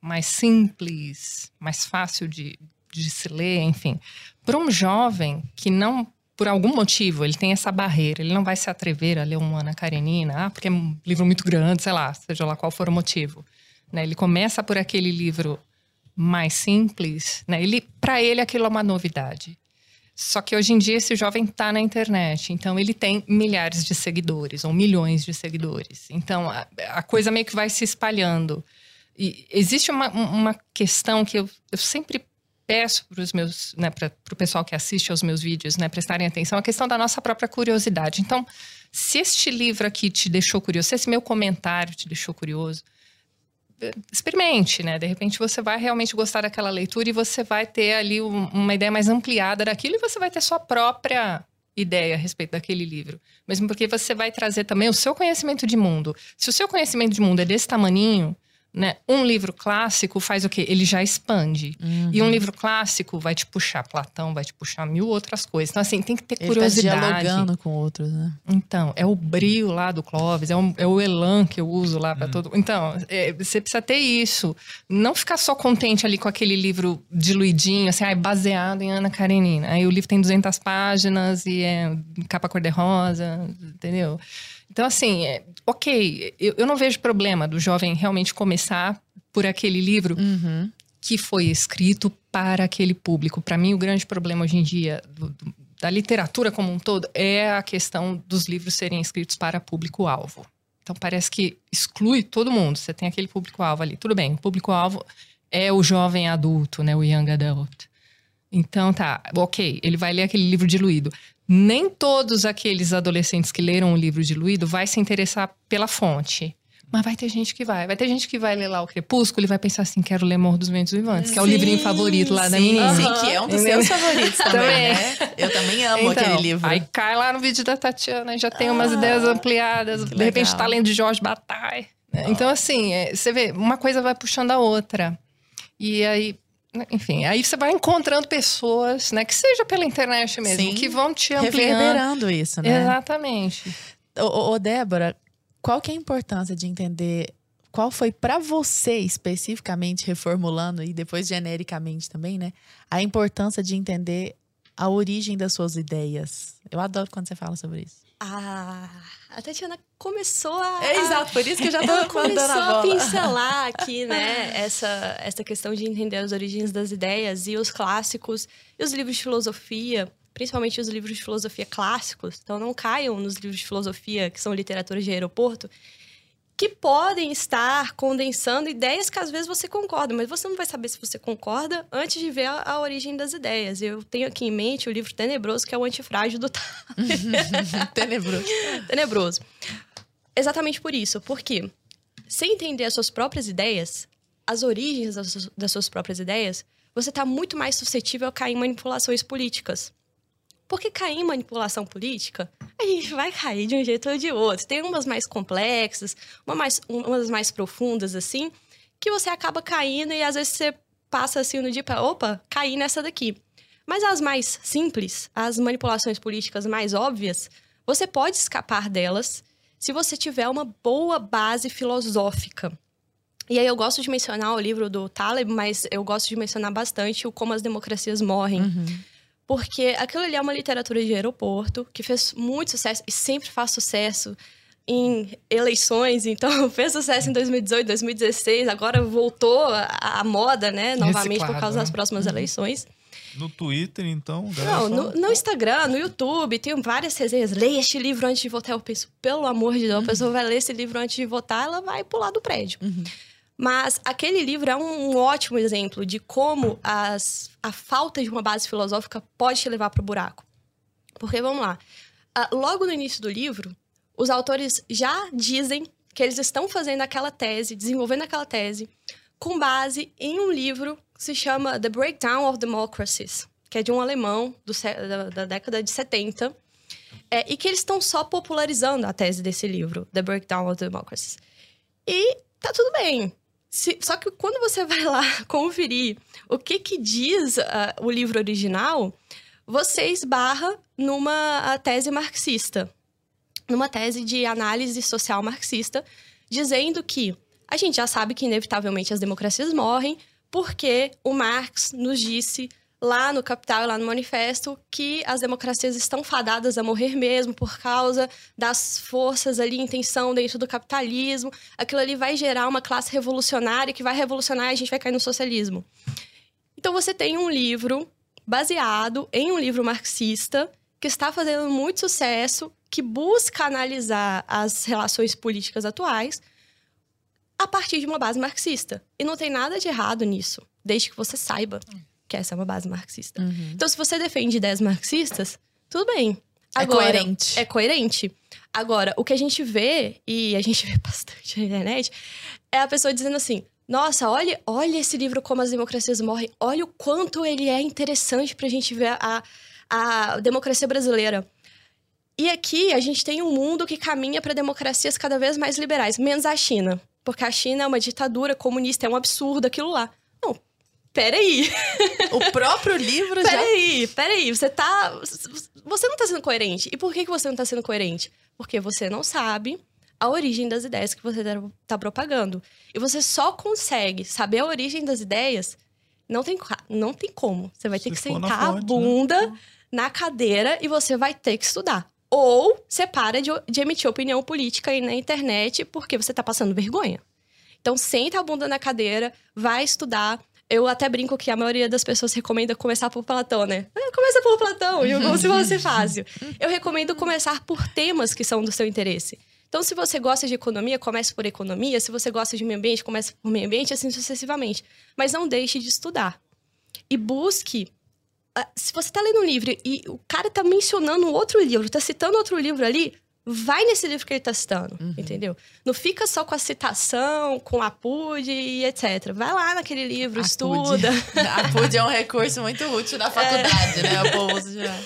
mais simples, mais fácil de, de se ler, enfim. Para um jovem que não, por algum motivo, ele tem essa barreira, ele não vai se atrever a ler uma Ana Karenina, ah, porque é um livro muito grande, sei lá, seja lá qual for o motivo. Né? Ele começa por aquele livro mais simples, né? Ele, para ele aquilo é uma novidade. Só que hoje em dia esse jovem está na internet, então ele tem milhares de seguidores ou milhões de seguidores. Então a, a coisa meio que vai se espalhando. E existe uma, uma questão que eu, eu sempre peço para os meus, né, para o pessoal que assiste aos meus vídeos, né, prestarem atenção, a questão da nossa própria curiosidade. Então, se este livro aqui te deixou curioso, se esse meu comentário te deixou curioso, experimente, né? De repente você vai realmente gostar daquela leitura e você vai ter ali um, uma ideia mais ampliada daquilo e você vai ter sua própria ideia a respeito daquele livro. Mesmo porque você vai trazer também o seu conhecimento de mundo. Se o seu conhecimento de mundo é desse tamaninho, né? Um livro clássico faz o quê? Ele já expande. Uhum. E um livro clássico vai te puxar Platão, vai te puxar mil outras coisas. Então, assim, tem que ter Ele tá curiosidade. Tá dialogando com outros, né? Então, é o brio lá do Clóvis, é o, é o elan que eu uso lá para uhum. todo. Então, é, você precisa ter isso. Não ficar só contente ali com aquele livro diluidinho, assim, ah, baseado em Ana Karenina. Aí o livro tem 200 páginas e é capa cor-de-rosa, entendeu? Então, assim, é, ok, eu, eu, não vejo problema do jovem realmente começar por aquele livro uhum. que foi escrito para aquele público. Para mim, o grande problema hoje em dia do, do, da literatura como um todo é a questão dos livros serem escritos para público-alvo. Então, parece que exclui todo mundo. Você tem aquele público-alvo ali. Tudo bem, o público-alvo é o jovem adulto, né? O young adult. Então, tá, ok, ele vai ler aquele livro diluído nem todos aqueles adolescentes que leram o livro diluído vai se interessar pela fonte. Mas vai ter gente que vai. Vai ter gente que vai ler lá o Crepúsculo e vai pensar assim: quero ler Morro dos Ventos Vivantes, que é o livrinho favorito lá sim, da menina. Sim, que é um dos seus favoritos também, né? Eu também amo então, aquele livro. Aí cai lá no vídeo da Tatiana e já tem umas ah, ideias ampliadas. De legal. repente tá lendo de Jorge Bataille. Oh. Então, assim, é, você vê, uma coisa vai puxando a outra. E aí, enfim, aí você vai encontrando pessoas, né, que seja pela internet mesmo, Sim, que vão te ampliando. Reverberando isso, né? Exatamente. Ô, ô, Débora, qual que é a importância de entender qual foi para você especificamente, reformulando e depois genericamente também, né? A importância de entender a origem das suas ideias. Eu adoro quando você fala sobre isso. Ah, a Tatiana começou a. É exato, por isso que eu já tô começou a, a, pincelar aqui, né? essa, essa questão de entender as origens das ideias e os clássicos e os livros de filosofia, principalmente os livros de filosofia clássicos. Então, não caiam nos livros de filosofia que são literatura de aeroporto que podem estar condensando ideias que às vezes você concorda, mas você não vai saber se você concorda antes de ver a, a origem das ideias. Eu tenho aqui em mente o livro Tenebroso, que é o Antifrágil do Tenebroso. Tenebroso. Exatamente por isso. Porque sem entender as suas próprias ideias, as origens das suas, das suas próprias ideias, você está muito mais suscetível a cair em manipulações políticas. Porque cair em manipulação política, a gente vai cair de um jeito ou de outro. Tem umas mais complexas, uma mais, umas mais profundas, assim, que você acaba caindo e às vezes você passa assim no dia para, opa, caí nessa daqui. Mas as mais simples, as manipulações políticas mais óbvias, você pode escapar delas se você tiver uma boa base filosófica. E aí eu gosto de mencionar o livro do Taleb, mas eu gosto de mencionar bastante o Como as Democracias Morrem. Uhum porque aquilo ali é uma literatura de aeroporto que fez muito sucesso e sempre faz sucesso em eleições, então fez sucesso em 2018, 2016, agora voltou à moda, né, novamente por causa das né? próximas uhum. eleições. No Twitter, então? Não, no, no, Instagram, no YouTube, tem várias resenhas. Leia este livro antes de votar. Eu penso, pelo amor de Deus, uhum. a pessoa vai ler esse livro antes de votar, ela vai pular do prédio. Uhum. Mas aquele livro é um ótimo exemplo de como as, a falta de uma base filosófica pode te levar para o buraco. Porque, vamos lá, uh, logo no início do livro, os autores já dizem que eles estão fazendo aquela tese, desenvolvendo aquela tese, com base em um livro que se chama The Breakdown of Democracies, que é de um alemão do, da, da década de 70, é, e que eles estão só popularizando a tese desse livro, The Breakdown of Democracies. E tá tudo bem. Se, só que quando você vai lá conferir o que, que diz uh, o livro original, você esbarra numa tese marxista, numa tese de análise social marxista, dizendo que a gente já sabe que inevitavelmente as democracias morrem porque o Marx nos disse lá no Capital lá no Manifesto que as democracias estão fadadas a morrer mesmo por causa das forças ali em tensão dentro do capitalismo. Aquilo ali vai gerar uma classe revolucionária que vai revolucionar e a gente vai cair no socialismo. Então você tem um livro baseado em um livro marxista que está fazendo muito sucesso, que busca analisar as relações políticas atuais a partir de uma base marxista. E não tem nada de errado nisso, desde que você saiba que essa é uma base marxista. Uhum. Então, se você defende ideias marxistas, tudo bem. É Agora, é coerente. É coerente. Agora, o que a gente vê, e a gente vê bastante na internet, é a pessoa dizendo assim: nossa, olha, olha esse livro Como as Democracias Morrem, olha o quanto ele é interessante pra gente ver a, a democracia brasileira. E aqui a gente tem um mundo que caminha para democracias cada vez mais liberais, menos a China. Porque a China é uma ditadura comunista, é um absurdo aquilo lá peraí. O próprio livro já. Peraí, peraí. Você tá. Você não tá sendo coerente. E por que, que você não tá sendo coerente? Porque você não sabe a origem das ideias que você tá propagando. E você só consegue saber a origem das ideias. Não tem, não tem como. Você vai ter Se que sentar fonte, a né? bunda né? na cadeira e você vai ter que estudar. Ou você para de, de emitir opinião política aí na internet porque você tá passando vergonha. Então, senta a bunda na cadeira, vai estudar, eu até brinco que a maioria das pessoas recomenda começar por Platão, né? Ah, começa por Platão, e como se fosse fácil. Eu recomendo começar por temas que são do seu interesse. Então, se você gosta de economia, comece por economia. Se você gosta de meio ambiente, comece por meio ambiente, assim sucessivamente. Mas não deixe de estudar. E busque. Ah, se você está lendo um livro e o cara está mencionando outro livro, está citando outro livro ali, vai nesse livro que ele está citando, uhum. entendeu? Não fica só com a citação, com a PUD e etc. Vai lá naquele livro, a estuda. PUD. a PUD é um recurso muito útil na faculdade, é. né? O povo já...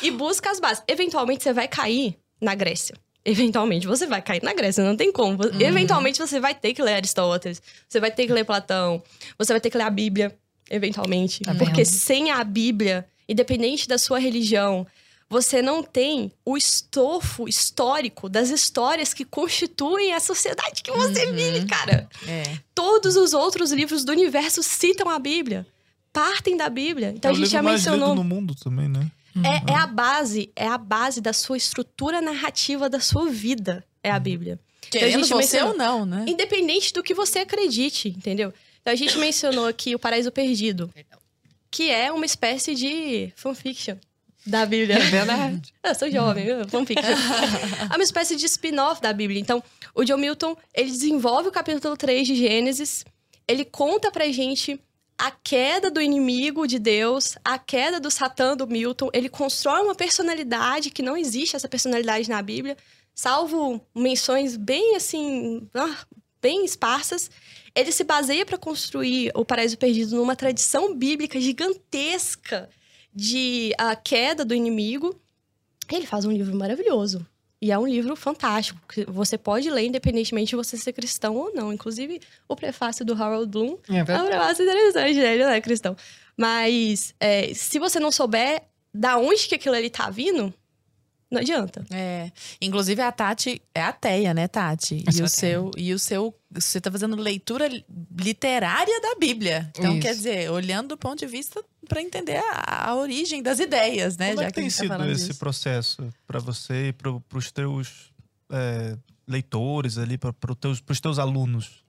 E busca as bases. Eventualmente você vai cair na Grécia. Eventualmente você vai cair na Grécia, não tem como. Uhum. Eventualmente você vai ter que ler Aristóteles, você vai ter que ler Platão, você vai ter que ler a Bíblia, eventualmente. Tá Porque sem a Bíblia, independente da sua religião, você não tem o estofo histórico das histórias que constituem a sociedade que você uhum. vive, cara. É. Todos os outros livros do universo citam a Bíblia, partem da Bíblia. Então é a gente já mencionou. no mundo também, né? É, é, a base, é a base da sua estrutura narrativa da sua vida, é a uhum. Bíblia. Querendo então, a gente você mencionou, ou não, né? Independente do que você acredite, entendeu? Então a gente mencionou aqui o Paraíso Perdido, que é uma espécie de fanfiction da Bíblia. É verdade. eu sou jovem, fanfiction. é uma espécie de spin-off da Bíblia. Então, o John Milton, ele desenvolve o capítulo 3 de Gênesis, ele conta pra gente a queda do inimigo de Deus, a queda do Satã do Milton. Ele constrói uma personalidade que não existe essa personalidade na Bíblia, salvo menções bem assim, ah, bem esparsas. Ele se baseia para construir o Paraíso Perdido numa tradição bíblica gigantesca de a queda do inimigo. Ele faz um livro maravilhoso. E é um livro fantástico, que você pode ler independentemente de você ser cristão ou não. Inclusive, o prefácio do Harold Bloom é, é um prefácio interessante, né? Ele não é cristão. Mas é, se você não souber da onde que aquilo ali tá vindo, não adianta. É. Inclusive, a Tati é ateia, né, Tati? e o, seu, e o seu. Você tá fazendo leitura literária da Bíblia. Então, Isso. quer dizer, olhando do ponto de vista para entender a, a, origem das ideias, né? Como é Já é que tem tá sido esse disso. processo para você e para os teus é, leitores ali, para teus, os teus alunos?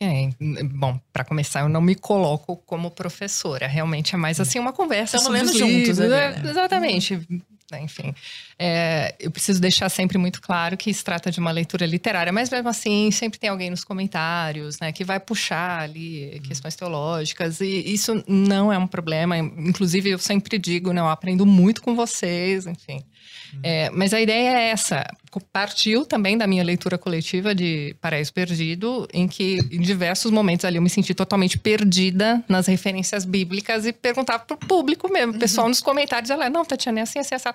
É, bom, para começar, eu não me coloco como professora. Realmente é mais assim uma conversa Estamos lendo juntos, né? Exatamente. Né, enfim, é, eu preciso deixar sempre muito claro que se trata de uma leitura literária, mas mesmo assim sempre tem alguém nos comentários, né, que vai puxar ali questões teológicas e isso não é um problema. Inclusive eu sempre digo, né, eu aprendo muito com vocês, enfim. É, mas a ideia é essa. Partiu também da minha leitura coletiva de Paraíso Perdido, em que em diversos momentos ali eu me senti totalmente perdida nas referências bíblicas e perguntava pro público mesmo, o pessoal uhum. nos comentários, ela, não, Tatiana, é assim, assim, assim.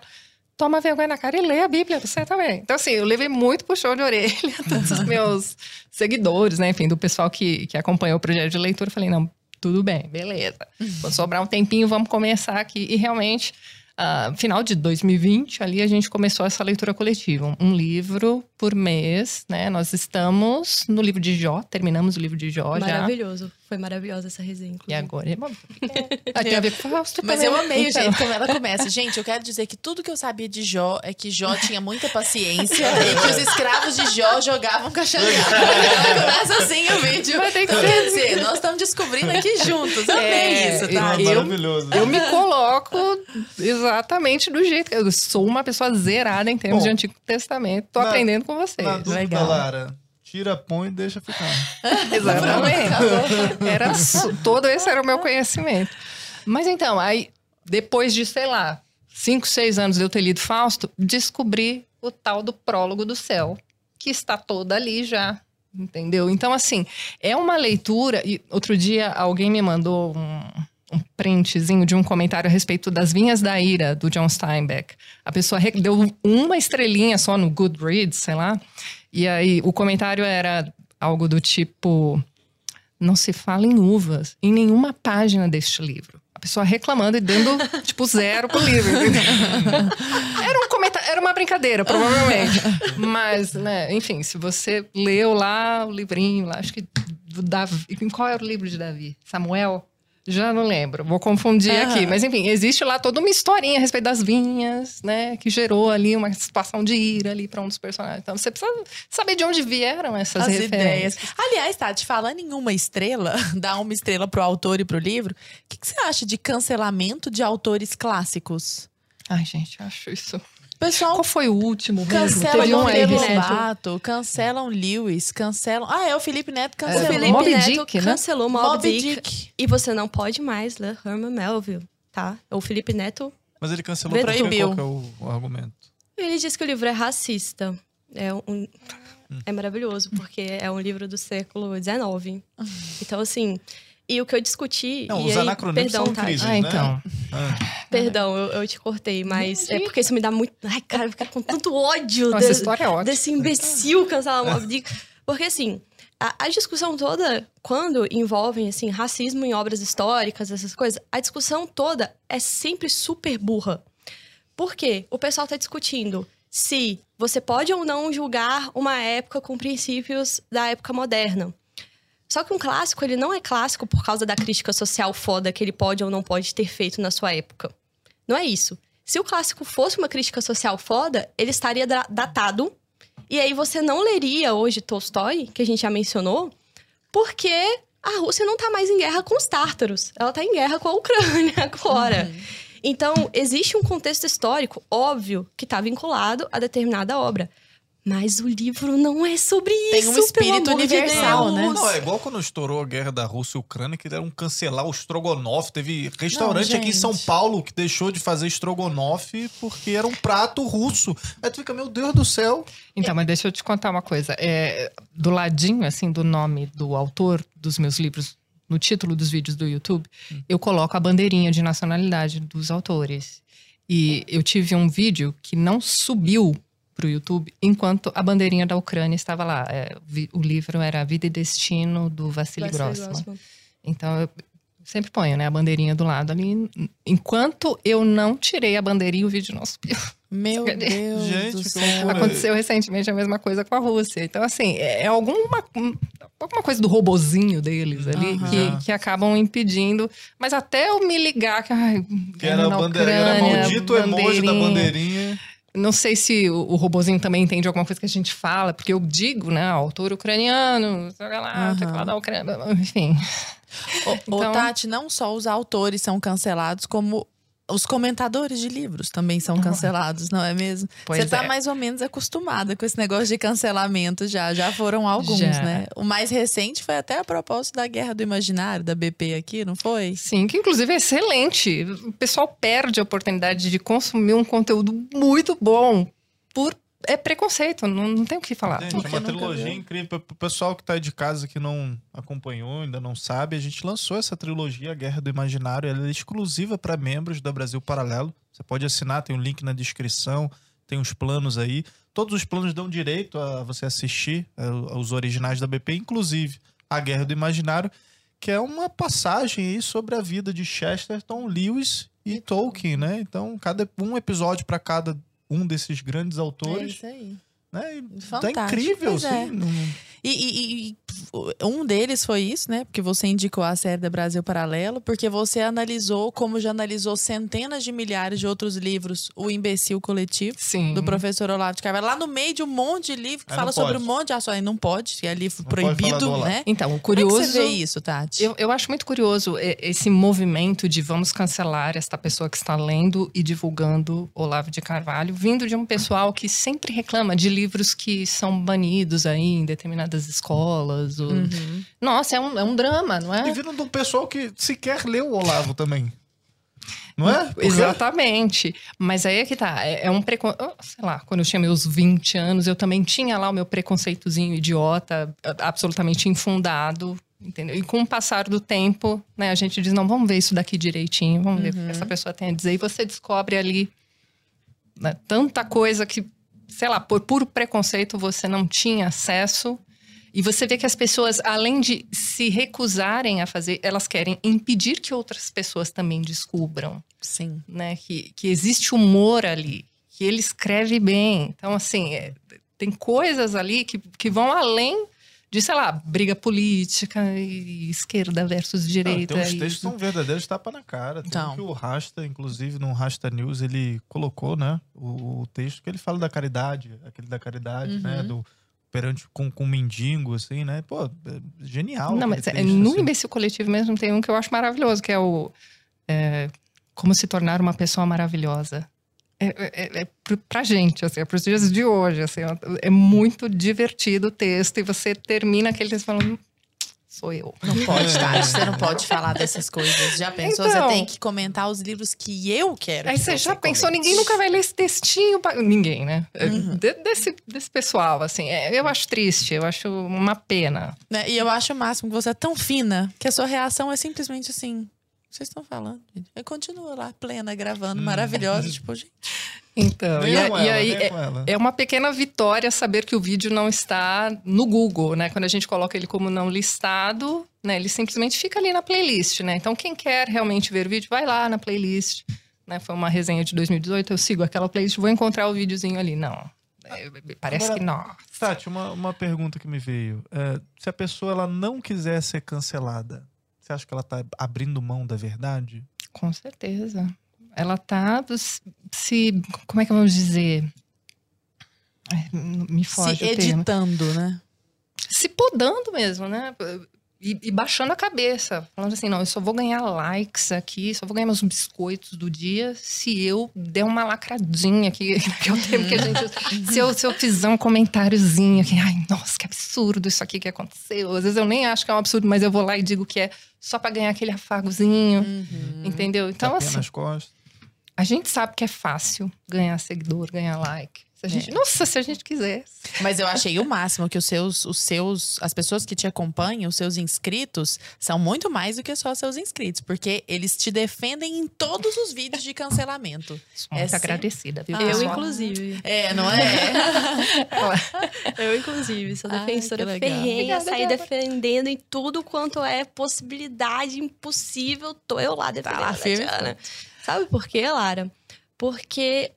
Toma vergonha na cara e lê a Bíblia, você também. Então, assim, eu levei muito puxão de orelha todos os meus seguidores, né? Enfim, do pessoal que, que acompanhou o projeto de leitura. Eu falei, não, tudo bem, beleza. Quando sobrar um tempinho, vamos começar aqui. E realmente Uh, final de 2020, ali a gente começou essa leitura coletiva. Um livro por mês, né? Nós estamos no livro de Jó, terminamos o livro de Jó Maravilhoso. já. Maravilhoso. Foi maravilhosa essa resenha, inclusive. E agora? ah, tem a ver com Fausto Mas eu amei então. o jeito como ela começa. Gente, eu quero dizer que tudo que eu sabia de Jó é que Jó tinha muita paciência e que os escravos de Jó jogavam caixanhada. ela começa assim o vídeo. Mas tem que então, ser. quer dizer, nós estamos descobrindo aqui juntos. Amei é, isso, tá? É maravilhoso. Eu, eu me coloco exatamente do jeito que eu sou uma pessoa zerada em termos Bom, de Antigo Testamento. Tô na, aprendendo com vocês. Na dúvida, Legal. Lara, tira, põe e deixa ficar. Exatamente. era, todo esse era o meu conhecimento. Mas então, aí, depois de, sei lá, cinco, seis anos de eu ter lido Fausto, descobri o tal do prólogo do céu, que está toda ali já. Entendeu? Então, assim, é uma leitura. E outro dia alguém me mandou um, um printzinho de um comentário a respeito das Vinhas da Ira, do John Steinbeck. A pessoa deu uma estrelinha só no Goodreads, sei lá. E aí o comentário era algo do tipo: não se fala em uvas em nenhuma página deste livro. A pessoa reclamando e dando, tipo, zero pro livro. era um comentário, era uma brincadeira, provavelmente. Mas, né, enfim, se você leu lá o livrinho, lá, acho que do Davi. Qual era o livro de Davi? Samuel? Já não lembro, vou confundir uhum. aqui. Mas enfim, existe lá toda uma historinha a respeito das vinhas, né? Que gerou ali uma situação de ira ali para um dos personagens. Então você precisa saber de onde vieram essas As ideias. Aliás, Tati, falando em uma estrela, dar uma estrela pro autor e pro livro, o que, que você acha de cancelamento de autores clássicos? Ai, gente, acho isso Pessoal, qual foi o último Cancelam Teve um Monteiro Lobato, cancelam Lewis, cancelam... Ah, é, o Felipe Neto cancelou. O Felipe Mob Neto Dick, né? cancelou né? Mob, Dick. Dick. E você não pode mais ler Herman Melville, tá? O Felipe Neto Mas ele cancelou proibiu. Qual é o, o, argumento? Ele disse que o livro é racista. É um... Hum. É maravilhoso, porque é um livro do século XIX. Então, assim... E o que eu discuti. Não, os aí, anacronismos perdão, são tá? ah, então. Ah. Perdão, eu, eu, te cortei, mas é porque isso me dá muito. Ai, cara, eu fico com tanto ódio Nossa, de, história é ótima. desse imbecil cancelar Dick. Porque assim, a, a, discussão toda, quando envolvem assim, racismo em obras históricas, essas coisas, a discussão toda é sempre super burra. Por quê? O pessoal está discutindo se você pode ou não julgar uma época com princípios da época moderna. Só que um clássico, ele não é clássico por causa da crítica social foda que ele pode ou não pode ter feito na sua época. Não é isso. Se o clássico fosse uma crítica social foda, ele estaria datado. E aí você não leria hoje Tolstói, que a gente já mencionou, porque a Rússia não tá mais em guerra com os tártaros. Ela tá em guerra com a Ucrânia agora. Uhum. Então, existe um contexto histórico, óbvio, que está vinculado a determinada obra. Mas o livro não é sobre Tem isso. Tem um espírito universal, de né? Não, é igual quando estourou a guerra da Rússia e Ucrânia, que deram cancelar o estrogonofe. Teve restaurante não, aqui em São Paulo que deixou de fazer estrogonofe porque era um prato russo. Aí tu fica, meu Deus do céu. Então, mas deixa eu te contar uma coisa. É, do ladinho, assim, do nome do autor dos meus livros, no título dos vídeos do YouTube, hum. eu coloco a bandeirinha de nacionalidade dos autores. E eu tive um vídeo que não subiu para o YouTube, enquanto a bandeirinha da Ucrânia estava lá. É, o livro era Vida e Destino, do Vassili Grossman. Grossman. Então, eu sempre ponho né, a bandeirinha do lado ali. Enquanto eu não tirei a bandeirinha, o vídeo não subiu. Meu Deus Gente, do céu. Aconteceu recentemente a mesma coisa com a Rússia. Então, assim, é, é alguma, alguma coisa do robozinho deles ali uhum. que, que acabam impedindo. Mas até eu me ligar que... Ai, que era, a bandeirinha, era maldito emoji da bandeirinha. Não sei se o, o robozinho também entende alguma coisa que a gente fala, porque eu digo, né, autor ucraniano, sei lá, uhum. teclado da Ucrânia, enfim. O, então... Tati, não só os autores são cancelados, como os comentadores de livros também são cancelados, não é mesmo? Pois Você está é. mais ou menos acostumada com esse negócio de cancelamento já. Já foram alguns, já. né? O mais recente foi até a propósito da Guerra do Imaginário, da BP aqui, não foi? Sim, que inclusive é excelente. O pessoal perde a oportunidade de consumir um conteúdo muito bom por é preconceito, não, não tem o que falar. Gente, é uma trilogia incrível. Para o pessoal que está de casa que não acompanhou, ainda não sabe, a gente lançou essa trilogia, A Guerra do Imaginário. Ela é exclusiva para membros da Brasil Paralelo. Você pode assinar, tem um link na descrição, tem os planos aí. Todos os planos dão direito a você assistir é, os originais da BP, inclusive A Guerra do Imaginário, que é uma passagem aí sobre a vida de Chesterton, Lewis e Tolkien, né? Então, cada um episódio para cada um desses grandes autores. É isso aí. Né? Tá incrível, assim. É. E, e, e, um deles foi isso, né? Porque você indicou a série da Brasil Paralelo, porque você analisou, como já analisou centenas de milhares de outros livros, O Imbecil Coletivo, Sim. do professor Olavo de Carvalho, lá no meio de um monte de livro que fala sobre um monte de ações. Não pode, é livro não proibido, né? Então, curioso. Como é que você vê isso, Tati? Eu, eu acho muito curioso esse movimento de vamos cancelar esta pessoa que está lendo e divulgando Olavo de Carvalho, vindo de um pessoal que sempre reclama de livros que são banidos aí em determinadas escolas. Ou... Uhum. Nossa, é um, é um drama, não é? E vindo de um pessoal que sequer leu o Olavo também. Não é? Porque... Exatamente. Mas aí é que tá. É, é um preconceito. Sei lá, quando eu tinha meus 20 anos, eu também tinha lá o meu preconceitozinho idiota, absolutamente infundado. Entendeu? E com o passar do tempo, né, a gente diz: não, vamos ver isso daqui direitinho, vamos uhum. ver o que uhum. essa pessoa tem a dizer. E você descobre ali né, tanta coisa que, sei lá, por puro preconceito você não tinha acesso. E você vê que as pessoas, além de se recusarem a fazer, elas querem impedir que outras pessoas também descubram. Sim. Né? Que, que existe humor ali, que ele escreve bem. Então, assim, é, tem coisas ali que, que vão além de, sei lá, briga política e esquerda versus direita. Não, tem uns textos são verdadeiros tapa na cara. Tem então. que o Rasta, inclusive, no Rasta News, ele colocou, né, o, o, texto que ele fala da caridade, aquele da caridade, né, uhum. né, do perante com, com um mendigo, assim, né? Pô, é genial. Não, mas é, no assim. imbecil coletivo mesmo tem um que eu acho maravilhoso, que é o é, Como se tornar uma pessoa maravilhosa. É, é, é, é pra gente, assim, é pros dias de hoje, assim, é muito divertido o texto e você termina aquele texto falando, sou eu. Não pode, Tati. Você não pode falar dessas coisas. Já pensou? Então, você tem que comentar os livros que eu quero. Aí que você já pensou, ninguém nunca vai ler esse textinho. Pra... Ninguém, né? É, uhum. De, desse, desse pessoal, assim. É, eu acho triste, eu acho uma pena. É, e eu acho o máximo que você é tão fina que a sua reação é simplesmente assim. Vocês estão falando, gente. Eu continuo lá, plena, gravando, hum. maravilhosa. tipo, gente. Então, e, ela, e, aí é, é, uma pequena vitória saber que o vídeo não está no Google, né? Quando a gente coloca ele como não listado, né? Ele simplesmente fica ali na playlist, né? Então, quem quer realmente ver o vídeo, vai lá na playlist, né? Foi uma resenha de 2018, eu sigo aquela playlist, vou encontrar o videozinho ali. Não. É, parece Agora, que não. Tati, uma, uma pergunta que me veio. É, se a pessoa ela não quiser ser cancelada, você acha que ela tá abrindo mão da verdade? Com certeza. Ela tá se. Como é que vamos dizer? Me foge Se editando, né? Se podando mesmo, né? E, e, baixando a cabeça, falando assim: não, eu só vou ganhar likes aqui, só vou ganhar meus biscoitos do dia se eu der uma lacradinha aqui, que é o tempo que a gente. se, eu, se eu fizer um comentáriozinho aqui, ai, nossa, que absurdo isso aqui que aconteceu. Às vezes eu nem acho que é um absurdo, mas eu vou lá e digo que é só para ganhar aquele afagozinho, uhum. entendeu? Então, Tapinha assim. Nas costas. A gente sabe que é fácil ganhar seguidor, ganhar like. Se a gente, é. Nossa, se a gente quisesse. Mas eu achei o máximo que os seus, os seus, as pessoas que te acompanham, os seus inscritos, são muito mais do que só seus inscritos, porque eles te defendem em todos os vídeos de cancelamento. Muito é agradecida, viu? Ah, eu, inclusive. É, não é? eu, inclusive, sou defensora ferrenha, sair defendendo em tudo quanto é possibilidade impossível. Tô eu lá defendendo tá, a Tatiana. Sabe por quê, Lara? Porque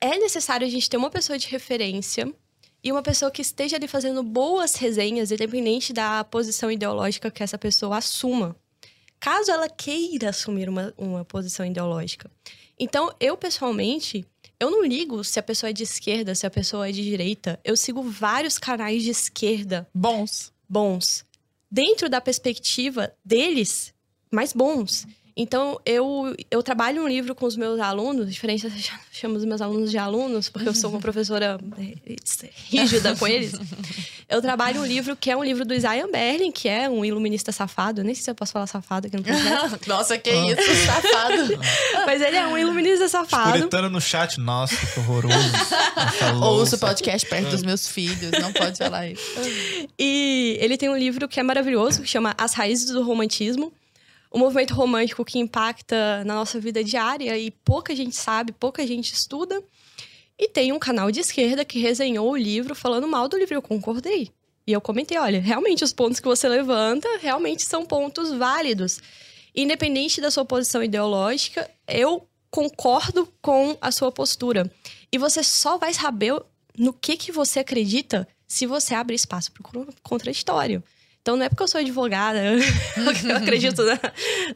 é necessário a gente ter uma pessoa de referência e uma pessoa que esteja ali fazendo boas resenhas, independente da posição ideológica que essa pessoa assuma. Caso ela queira assumir uma, uma posição ideológica. Então, eu pessoalmente, eu não ligo se a pessoa é de esquerda, se a pessoa é de direita. Eu sigo vários canais de esquerda. Bons. Bons. Dentro da perspectiva deles, mais bons. Então, eu, eu trabalho um livro com os meus alunos, diferente, eu chamo os meus alunos de alunos, porque eu sou uma professora é, rígida com eles. Eu trabalho um livro que é um livro do Isaiah Berlin, que é um iluminista safado. Eu nem sei se eu posso falar safado aqui no projeto. Nossa, que ah. isso, safado. Mas ele é um iluminista safado. Escuritando no chat, nossa, que horroroso. Ouço o podcast perto dos meus filhos, não pode falar isso. E ele tem um livro que é maravilhoso, que chama As Raízes do Romantismo o movimento romântico que impacta na nossa vida diária e pouca gente sabe, pouca gente estuda. E tem um canal de esquerda que resenhou o livro falando mal do livro. Eu concordei. E eu comentei: olha, realmente os pontos que você levanta realmente são pontos válidos. Independente da sua posição ideológica, eu concordo com a sua postura. E você só vai saber no que, que você acredita se você abre espaço para o contraditório. Então não é porque eu sou advogada, eu acredito na,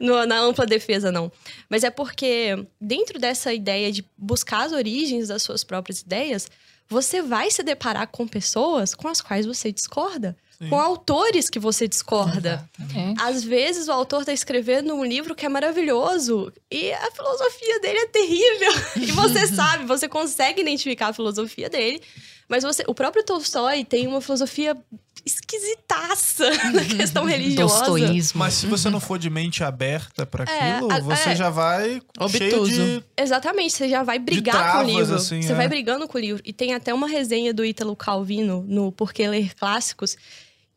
no, na ampla defesa, não. Mas é porque, dentro dessa ideia de buscar as origens das suas próprias ideias, você vai se deparar com pessoas com as quais você discorda. Sim. Com autores que você discorda. Exatamente. Às vezes o autor está escrevendo um livro que é maravilhoso e a filosofia dele é terrível. e você sabe, você consegue identificar a filosofia dele, mas você, o próprio Tolstói tem uma filosofia esquisitaça na questão religiosa. Dostoísmo. Mas se você não for de mente aberta para é, aquilo, é, você é, já vai obtuso. De, Exatamente, você já vai brigar travas, com o livro. Assim, você é. vai brigando com o livro. E tem até uma resenha do Ítalo Calvino no Porquê Ler Clássicos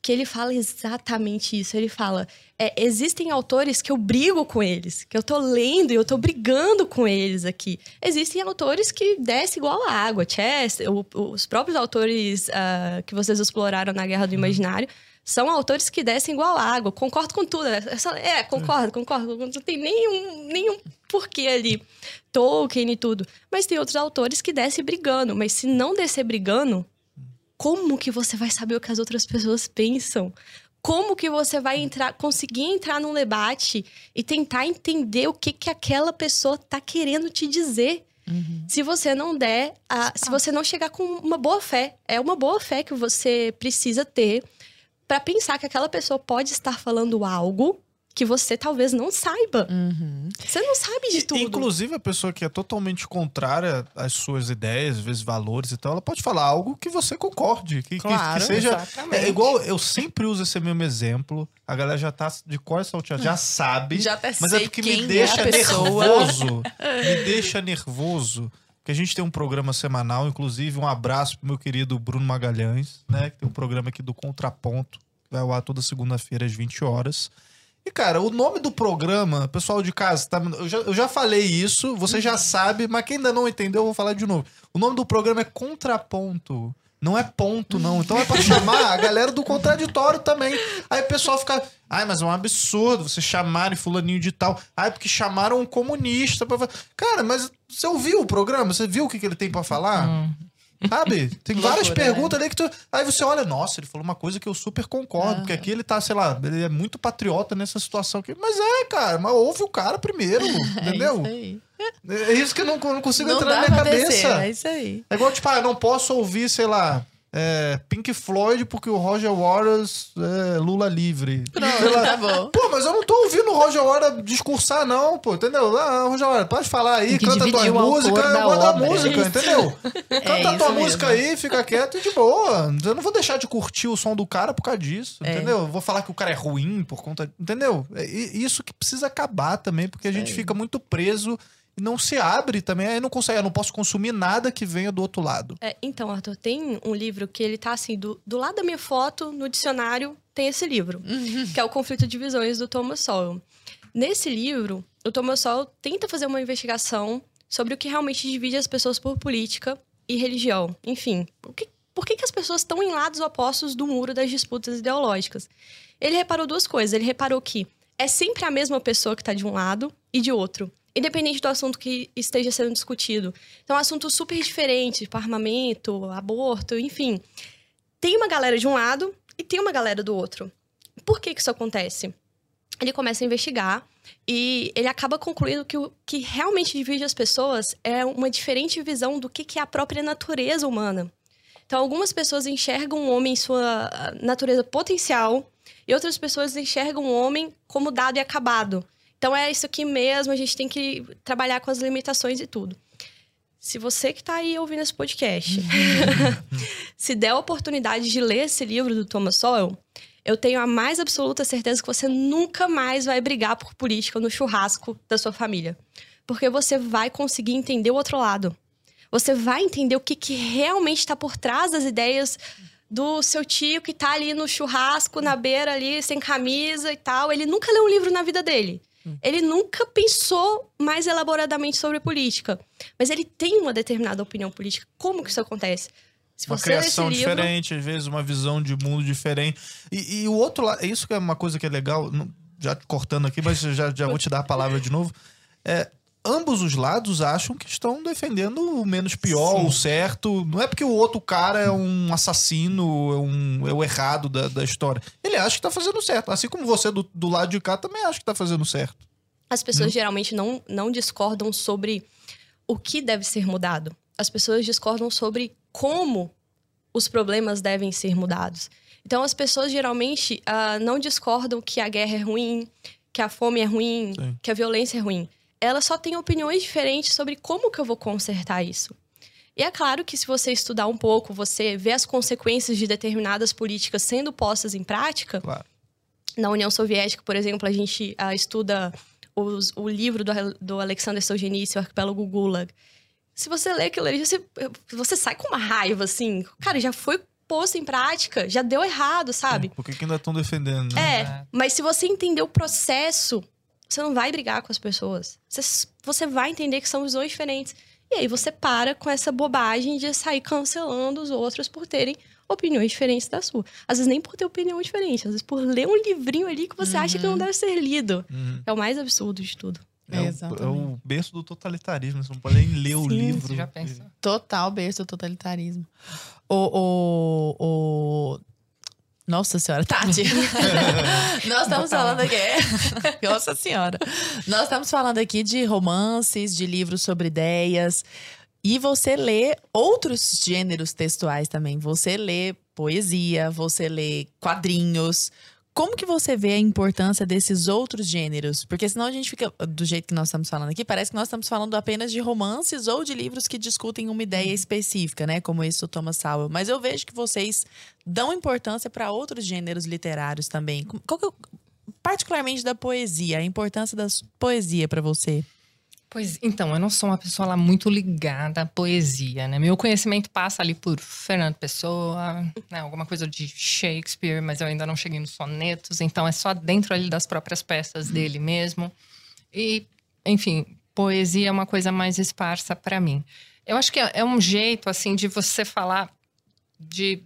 que ele fala exatamente isso. Ele fala: é, existem autores que eu brigo com eles, que eu tô lendo e eu tô brigando com eles aqui. Existem autores que descem igual a água. Chester, o, os próprios autores uh, que vocês exploraram na Guerra do uhum. Imaginário são autores que descem igual a água. Concordo com tudo. É, é concordo, concordo. Não tem nenhum, nenhum porquê ali. Tolkien e tudo. Mas tem outros autores que descem brigando. Mas se não descer brigando, como que você vai saber o que as outras pessoas pensam? Como que você vai entrar, conseguir entrar num debate e tentar entender o que que aquela pessoa tá querendo te dizer? Uhum. Se você não der, a, se você não chegar com uma boa fé, é uma boa fé que você precisa ter para pensar que aquela pessoa pode estar falando algo que você talvez não saiba. Uhum. Você não sabe de tudo. Inclusive, a pessoa que é totalmente contrária às suas ideias, às vezes valores e tal, ela pode falar algo que você concorde. Que, claro, que, que seja. Exatamente. É igual, eu sempre uso esse mesmo exemplo. A galera já tá de cor salteada, já sabe. Já até mas é porque me é deixa é nervoso. me deixa nervoso. Porque a gente tem um programa semanal, inclusive um abraço pro meu querido Bruno Magalhães, né? Que tem um programa aqui do Contraponto, que vai ao ar toda segunda-feira às 20 horas. E, cara, o nome do programa, pessoal de casa, tá, eu, já, eu já falei isso, você já sabe, mas quem ainda não entendeu, eu vou falar de novo. O nome do programa é Contraponto. Não é ponto, não. Então é pra chamar a galera do contraditório também. Aí o pessoal fica. Ai, mas é um absurdo você chamarem fulaninho de tal. Ai, porque chamaram um comunista. Pra... Cara, mas você ouviu o programa? Você viu o que, que ele tem para falar? Hum. Sabe? Tem várias Loucura, perguntas né? ali que tu. Aí você olha, nossa, ele falou uma coisa que eu super concordo, porque aqui ele tá, sei lá, ele é muito patriota nessa situação aqui. Mas é, cara, mas ouve o cara primeiro, é entendeu? É isso aí. É isso que eu não, não consigo não entrar na minha cabeça. Descer, é isso aí. É igual, tipo, ah, eu não posso ouvir, sei lá, é, Pink Floyd porque o Roger Waters é Lula livre. Pronto, tá bom. Pô, mas eu não tô ouvindo o Roger Waters discursar, não, pô, entendeu? Ah, Roger Waters, pode falar aí, canta tua música, eu gosto da música, é entendeu? É canta a tua mesmo. música aí, fica quieto e de boa. Eu não vou deixar de curtir o som do cara por causa disso, é. entendeu? Eu vou falar que o cara é ruim por conta. Entendeu? É isso que precisa acabar também, porque a gente fica muito preso não se abre também, aí não consegue, eu não posso consumir nada que venha do outro lado. É, então, Arthur, tem um livro que ele tá assim, do, do lado da minha foto, no dicionário, tem esse livro, uhum. que é o Conflito de Visões do Thomas Sowell. Nesse livro, o Thomas Sowell tenta fazer uma investigação sobre o que realmente divide as pessoas por política e religião. Enfim, o que, por que, que as pessoas estão em lados opostos do muro das disputas ideológicas? Ele reparou duas coisas. Ele reparou que é sempre a mesma pessoa que está de um lado e de outro independente do assunto que esteja sendo discutido. Então, é um assunto super diferente, tipo armamento, aborto, enfim. Tem uma galera de um lado e tem uma galera do outro. Por que, que isso acontece? Ele começa a investigar e ele acaba concluindo que o que realmente divide as pessoas é uma diferente visão do que, que é a própria natureza humana. Então, algumas pessoas enxergam o homem em sua natureza potencial e outras pessoas enxergam o homem como dado e acabado. Então é isso aqui mesmo, a gente tem que trabalhar com as limitações e tudo. Se você que está aí ouvindo esse podcast, se der a oportunidade de ler esse livro do Thomas Sowell, eu tenho a mais absoluta certeza que você nunca mais vai brigar por política no churrasco da sua família. Porque você vai conseguir entender o outro lado. Você vai entender o que, que realmente está por trás das ideias do seu tio que está ali no churrasco, na beira ali, sem camisa e tal. Ele nunca leu um livro na vida dele. Ele nunca pensou mais elaboradamente sobre política, mas ele tem uma determinada opinião política. Como que isso acontece? Se uma criação livro... diferente, às vezes uma visão de mundo diferente. E, e o outro lado, isso que é uma coisa que é legal, já cortando aqui, mas já, já vou te dar a palavra de novo. É, ambos os lados acham que estão defendendo o menos pior, Sim. o certo. Não é porque o outro cara é um assassino, é, um, é o errado da, da história. Ele acha que tá fazendo certo. Assim como você do, do lado de cá também acha que tá fazendo certo. As pessoas hum. geralmente não, não discordam sobre o que deve ser mudado. As pessoas discordam sobre como os problemas devem ser mudados. Então, as pessoas geralmente uh, não discordam que a guerra é ruim, que a fome é ruim, Sim. que a violência é ruim ela só tem opiniões diferentes sobre como que eu vou consertar isso. E é claro que se você estudar um pouco, você vê as consequências de determinadas políticas sendo postas em prática. Claro. Na União Soviética, por exemplo, a gente uh, estuda os, o livro do, do Alexander Solzhenitsyn, o Arquipélago Gulag. Se você lê aquilo ali, você, você sai com uma raiva, assim. Cara, já foi posto em prática, já deu errado, sabe? Por que, que ainda estão defendendo? Né? É, mas se você entender o processo você não vai brigar com as pessoas. Você, você vai entender que são visões diferentes. E aí você para com essa bobagem de sair cancelando os outros por terem opiniões diferentes da sua. Às vezes nem por ter opinião diferente, às vezes por ler um livrinho ali que você uhum. acha que não uhum. deve ser lido. Uhum. É o mais absurdo de tudo. É, é, o, é, o, berço do totalitarismo. Você não pode nem ler Sim, o livro. Você já pensa. Total berço do totalitarismo. O, o, o nossa senhora, Tati. Nós estamos falando aqui. Nossa senhora. Nós estamos falando aqui de romances, de livros sobre ideias. E você lê outros gêneros textuais também. Você lê poesia, você lê quadrinhos. Como que você vê a importância desses outros gêneros? Porque senão a gente fica, do jeito que nós estamos falando aqui, parece que nós estamos falando apenas de romances ou de livros que discutem uma ideia uhum. específica, né? Como esse do Thomas Sowell. Mas eu vejo que vocês dão importância para outros gêneros literários também. Qual que, particularmente da poesia, a importância da poesia para você? Pois então, eu não sou uma pessoa lá muito ligada à poesia, né? Meu conhecimento passa ali por Fernando Pessoa, né? alguma coisa de Shakespeare, mas eu ainda não cheguei nos sonetos, então é só dentro ali das próprias peças dele mesmo. E, enfim, poesia é uma coisa mais esparsa para mim. Eu acho que é, é um jeito assim de você falar de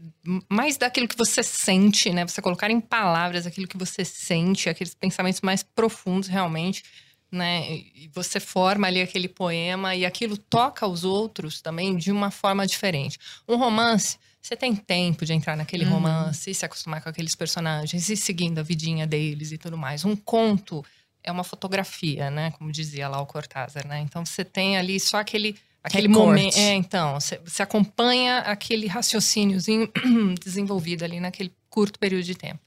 mais daquilo que você sente, né? Você colocar em palavras aquilo que você sente, aqueles pensamentos mais profundos realmente, né? E você forma ali aquele poema e aquilo toca os outros também de uma forma diferente. Um romance, você tem tempo de entrar naquele uhum. romance e se acostumar com aqueles personagens e seguindo a vidinha deles e tudo mais. Um conto é uma fotografia, né? Como dizia lá o Cortázar, né? Então você tem ali só aquele aquele momento. É, então, você, você acompanha aquele raciocíniozinho desenvolvido ali naquele curto período de tempo.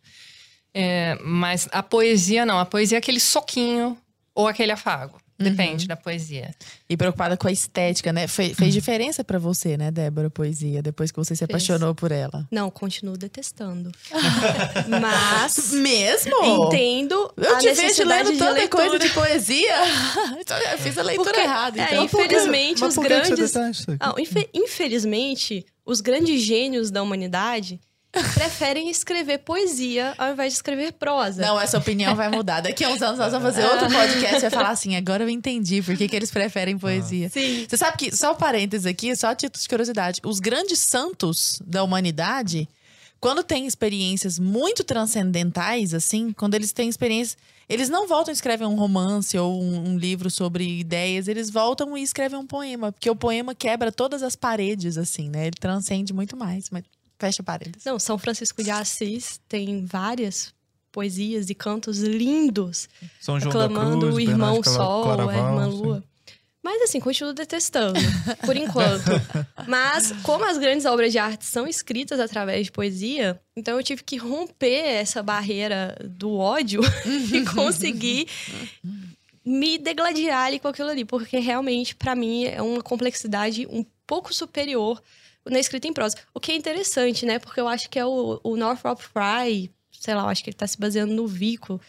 É, mas a poesia não, a poesia é aquele soquinho ou aquele afago. Depende uhum. da poesia. E preocupada com a estética, né? Fe fez diferença para você, né, Débora, poesia, depois que você se apaixonou por ela? Não, continuo detestando. Mas. Mesmo? Entendo. Eu te vejo lendo tanta coisa de poesia. então, eu fiz a leitura Porque, errada. É, então. É, infelizmente, os grandes. Ah, infelizmente, os grandes gênios da humanidade preferem escrever poesia ao invés de escrever prosa. Não, essa opinião vai mudar. Daqui a uns anos nós vamos fazer outro podcast e vai falar assim: agora eu entendi por que, que eles preferem poesia. Sim. Você sabe que, só um parênteses aqui, só a título de curiosidade: os grandes santos da humanidade, quando têm experiências muito transcendentais, assim, quando eles têm experiências. Eles não voltam e escrevem um romance ou um, um, livro sobre ideias, eles voltam e escrevem um poema, porque o poema quebra todas as paredes, assim, né? Ele transcende muito mais. Mas Fecha parênteses. Não, São Francisco de Assis tem várias poesias e cantos lindos. São João aclamando Cruz, o irmão Sol, Claraval, a irmã Lua. Sim. Mas assim, continuo detestando, por enquanto. Mas, como as grandes obras de arte são escritas através de poesia, então eu tive que romper essa barreira do ódio e conseguir me degladiar ali com aquilo ali. Porque realmente, para mim, é uma complexidade um pouco superior na escrita em prosa. O que é interessante, né? Porque eu acho que é o, o Northrop Frye, sei lá, eu acho que ele está se baseando no Vico,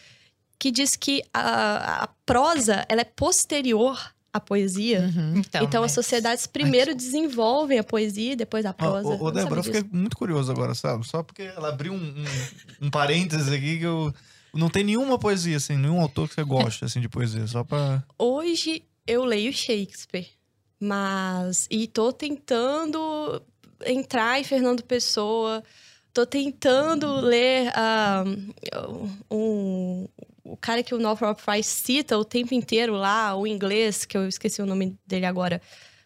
que diz que a, a prosa ela é posterior à poesia. Uhum. Então, então as sociedades primeiro Ai, desenvolvem a poesia e depois a prosa. Ô, ô, Débora, eu fiquei muito curioso agora, sabe? Só porque ela abriu um, um, um parênteses aqui que eu. Não tem nenhuma poesia, assim, nenhum autor que você gosta, assim, de poesia, só pra... Hoje eu leio Shakespeare. Mas. E tô tentando entrar em Fernando Pessoa. Tô tentando ler uh, um, o cara que o Northrop Frye cita o tempo inteiro lá, o inglês, que eu esqueci o nome dele agora.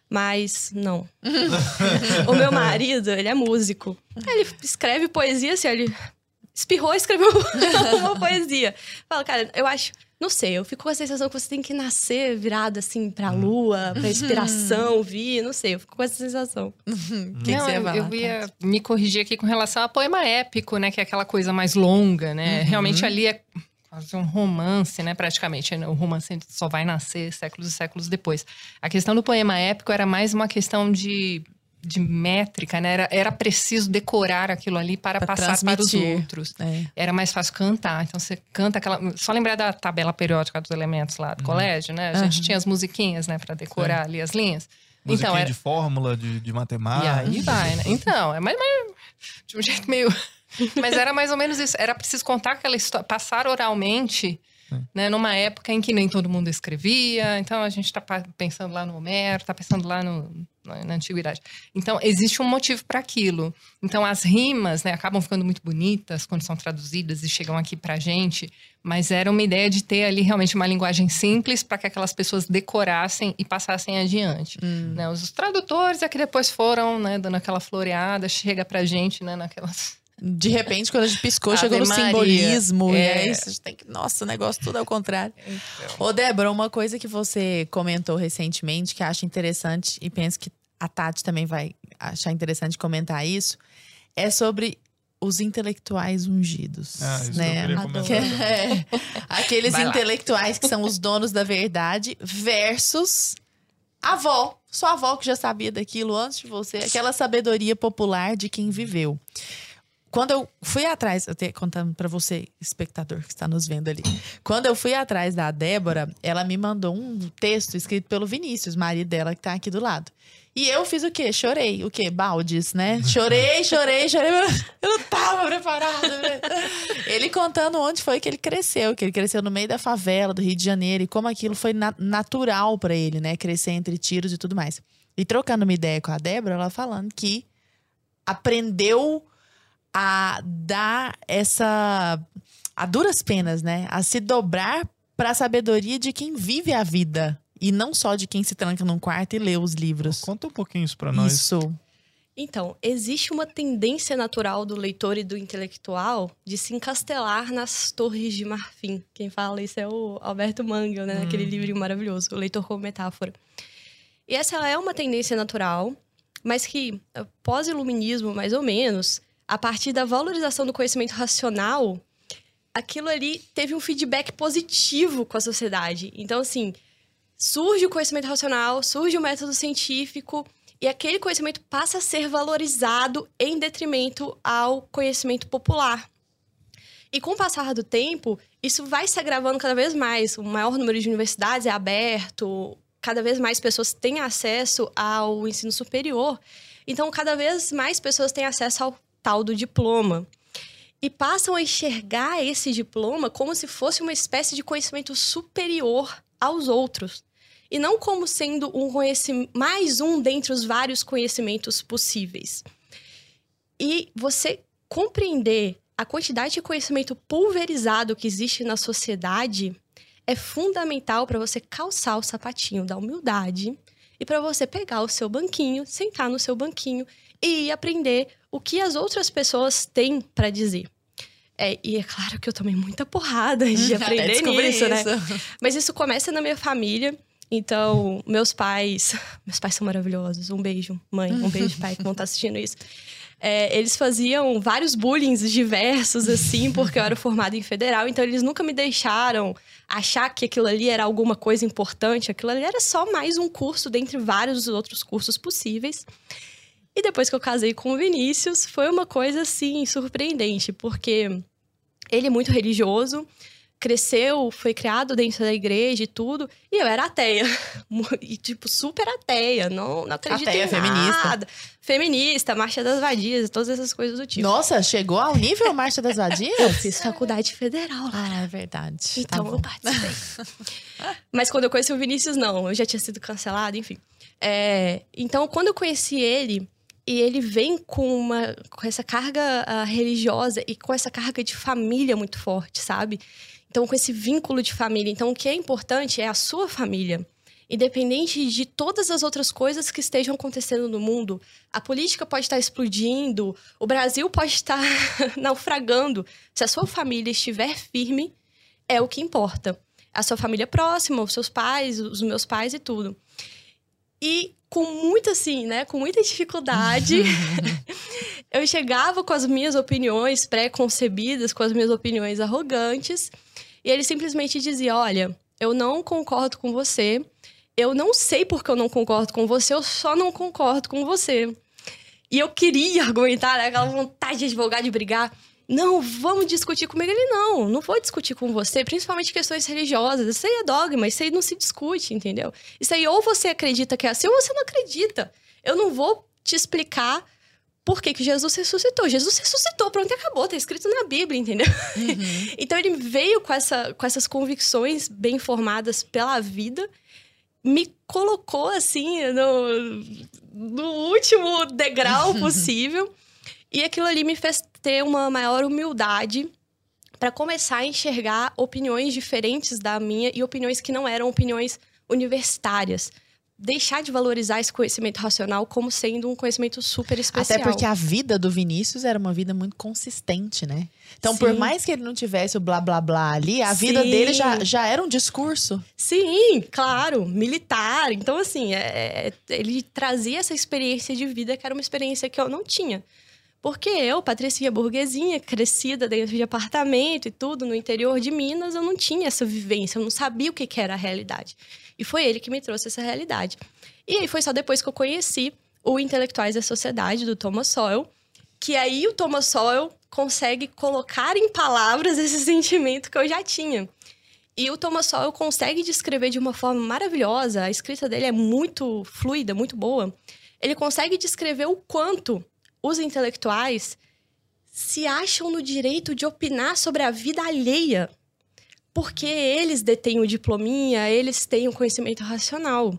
Mas não. o meu marido, ele é músico. Ele escreve poesia assim, ele espirrou e escreveu uma poesia. Fala, cara, eu acho não sei, eu fico com a sensação que você tem que nascer virado assim pra hum. lua, pra inspiração vir, não sei, eu fico com essa sensação. O que, não, que, você ia falar? Eu ia me corrigir aqui com relação a poema épico, né? Que é aquela coisa mais longa, né? Uhum. Realmente ali é quase um romance, né? Praticamente. O romance só vai nascer séculos e séculos depois. A questão do poema épico era mais uma questão de de métrica, né? Era, era preciso decorar aquilo ali para pra passar transmitir. para os outros. É. Era mais fácil cantar. Então você canta aquela. Só lembrar da tabela periódica dos elementos lá do uhum. colégio, né? A gente uhum. tinha as musiquinhas, né, para decorar ali as linhas. Musiquinha então, era... de fórmula, de, de matemática. E aí vai, né? Então, é mais, mais de um jeito meio. Mas era mais ou menos isso. Era preciso contar aquela história, passar oralmente né? Numa época em que nem todo mundo escrevia, então a gente está pensando lá no Homero, está pensando lá no, na antiguidade. Então existe um motivo para aquilo. Então as rimas, né, acabam ficando muito bonitas quando são traduzidas e chegam aqui para a gente, mas era uma ideia de ter ali realmente uma linguagem simples para que aquelas pessoas decorassem e passassem adiante. Hum. Né? Os tradutores é que depois foram, né, dando aquela floreada, chega para a gente, né, naquelas de repente, quando a gente piscou, chegou no Maria. simbolismo. É. E é isso, a gente tem que. Nossa, o negócio tudo ao contrário. Então. Ô, Débora, uma coisa que você comentou recentemente que acha interessante e penso que a Tati também vai achar interessante comentar isso, é sobre os intelectuais ungidos. Ah, isso né? Que é, aqueles intelectuais que são os donos da verdade versus a avó. Sua avó que já sabia daquilo antes de você. Aquela sabedoria popular de quem viveu quando eu fui atrás, eu tenho contando para você, espectador que está nos vendo ali. Quando eu fui atrás da Débora, ela me mandou um texto escrito pelo Vinícius, marido dela, que tá aqui do lado. E eu fiz o quê? Chorei. O quê? Baldes, né? Chorei, chorei, chorei. Eu não tava preparada. Né? Ele contando onde foi que ele cresceu, que ele cresceu no meio da favela do Rio de Janeiro e como aquilo foi na natural para ele, né? Crescer entre tiros e tudo mais. E trocando uma ideia com a Débora, ela falando que aprendeu a dar essa. a duras penas, né? A se dobrar para a sabedoria de quem vive a vida. E não só de quem se tranca num quarto e lê os livros. Conta um pouquinho isso pra nós. Isso. Então, existe uma tendência natural do leitor e do intelectual de se encastelar nas torres de marfim. Quem fala isso é o Alberto Mangel, né? Hum. Aquele livro maravilhoso, O Leitor como Metáfora. E essa é uma tendência natural, mas que, pós-iluminismo, mais ou menos, a partir da valorização do conhecimento racional, aquilo ali teve um feedback positivo com a sociedade. Então, assim, surge o conhecimento racional, surge o método científico, e aquele conhecimento passa a ser valorizado em detrimento ao conhecimento popular. E com o passar do tempo, isso vai se agravando cada vez mais. O maior número de universidades é aberto, cada vez mais pessoas têm acesso ao ensino superior. Então, cada vez mais pessoas têm acesso ao tal do diploma. E passam a enxergar esse diploma como se fosse uma espécie de conhecimento superior aos outros e não como sendo um conhecimento mais um dentre os vários conhecimentos possíveis. E você compreender a quantidade de conhecimento pulverizado que existe na sociedade é fundamental para você calçar o sapatinho da humildade e para você pegar o seu banquinho, sentar no seu banquinho e aprender o que as outras pessoas têm para dizer. É, e é claro que eu tomei muita porrada de aprender nisso, né? isso. né? Mas isso começa na minha família. Então, meus pais. Meus pais são maravilhosos. Um beijo, mãe. Um beijo, pai, que vão estar assistindo isso. É, eles faziam vários bullying diversos, assim, porque eu era formada em federal. Então, eles nunca me deixaram achar que aquilo ali era alguma coisa importante. Aquilo ali era só mais um curso dentre vários outros cursos possíveis. E depois que eu casei com o Vinícius, foi uma coisa, assim, surpreendente, porque ele é muito religioso cresceu, foi criado dentro da igreja e tudo, e eu era ateia. E, tipo, super ateia. Não, não acredito ateia, em feminista. nada. Feminista, Marcha das Vadias, todas essas coisas do tipo. Nossa, chegou ao nível Marcha das Vadias? eu fiz faculdade federal. Lá. Ah, é verdade. Tá então tá eu participei. Mas quando eu conheci o Vinícius, não. Eu já tinha sido cancelado, enfim. É, então, quando eu conheci ele, e ele vem com uma com essa carga uh, religiosa e com essa carga de família muito forte, sabe? Então, com esse vínculo de família. Então, o que é importante é a sua família. Independente de todas as outras coisas que estejam acontecendo no mundo, a política pode estar explodindo, o Brasil pode estar naufragando. Se a sua família estiver firme, é o que importa. A sua família próxima, os seus pais, os meus pais e tudo. E com muita, assim, né? Com muita dificuldade, eu chegava com as minhas opiniões pré-concebidas, com as minhas opiniões arrogantes. E ele simplesmente dizia: Olha, eu não concordo com você. Eu não sei porque eu não concordo com você, eu só não concordo com você. E eu queria argumentar, né, aquela vontade de advogar, de brigar. Não, vamos discutir comigo. Ele, não, não vou discutir com você, principalmente questões religiosas. Isso aí é dogma, isso aí não se discute, entendeu? Isso aí ou você acredita que é assim ou você não acredita. Eu não vou te explicar por que, que Jesus ressuscitou. Jesus ressuscitou, pronto, e acabou, tá escrito na Bíblia, entendeu? Uhum. então ele veio com, essa, com essas convicções bem formadas pela vida, me colocou assim no, no último degrau possível, e aquilo ali me fez ter uma maior humildade para começar a enxergar opiniões diferentes da minha e opiniões que não eram opiniões universitárias deixar de valorizar esse conhecimento racional como sendo um conhecimento super especial. Até porque a vida do Vinícius era uma vida muito consistente, né? Então, Sim. por mais que ele não tivesse o blá blá blá ali, a Sim. vida dele já, já era um discurso. Sim, claro, militar. Então, assim, é, é, ele trazia essa experiência de vida que era uma experiência que eu não tinha. Porque eu, patricinha burguesinha, crescida dentro de apartamento e tudo, no interior de Minas, eu não tinha essa vivência, eu não sabia o que, que era a realidade. E foi ele que me trouxe essa realidade. E aí foi só depois que eu conheci o Intelectuais da Sociedade, do Thomas Sowell, que aí o Thomas Sowell consegue colocar em palavras esse sentimento que eu já tinha. E o Thomas Sowell consegue descrever de uma forma maravilhosa, a escrita dele é muito fluida, muito boa. Ele consegue descrever o quanto os intelectuais se acham no direito de opinar sobre a vida alheia, porque eles detêm o diplominha, eles têm o conhecimento racional.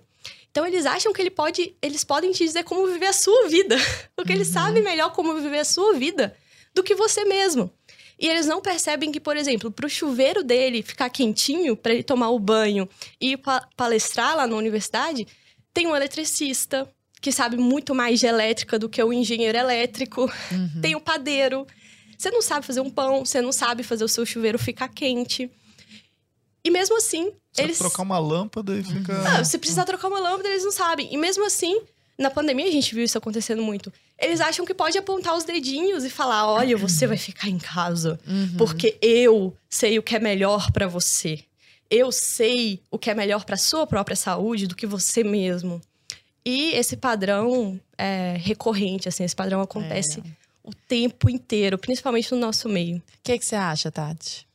Então eles acham que ele pode, eles podem te dizer como viver a sua vida, porque uhum. eles sabem melhor como viver a sua vida do que você mesmo. E eles não percebem que, por exemplo, para o chuveiro dele ficar quentinho, para ele tomar o banho e palestrar lá na universidade, tem um eletricista que sabe muito mais de elétrica do que o engenheiro elétrico, uhum. tem o padeiro. Você não sabe fazer um pão, você não sabe fazer o seu chuveiro ficar quente. E mesmo assim, você eles. trocar uma lâmpada e fica. Não, se precisar trocar uma lâmpada, eles não sabem. E mesmo assim, na pandemia a gente viu isso acontecendo muito. Eles acham que pode apontar os dedinhos e falar: olha, você vai ficar em casa, uhum. porque eu sei o que é melhor para você. Eu sei o que é melhor para sua própria saúde do que você mesmo. E esse padrão é recorrente, assim, esse padrão acontece é. o tempo inteiro, principalmente no nosso meio. O que, que você acha, Tati?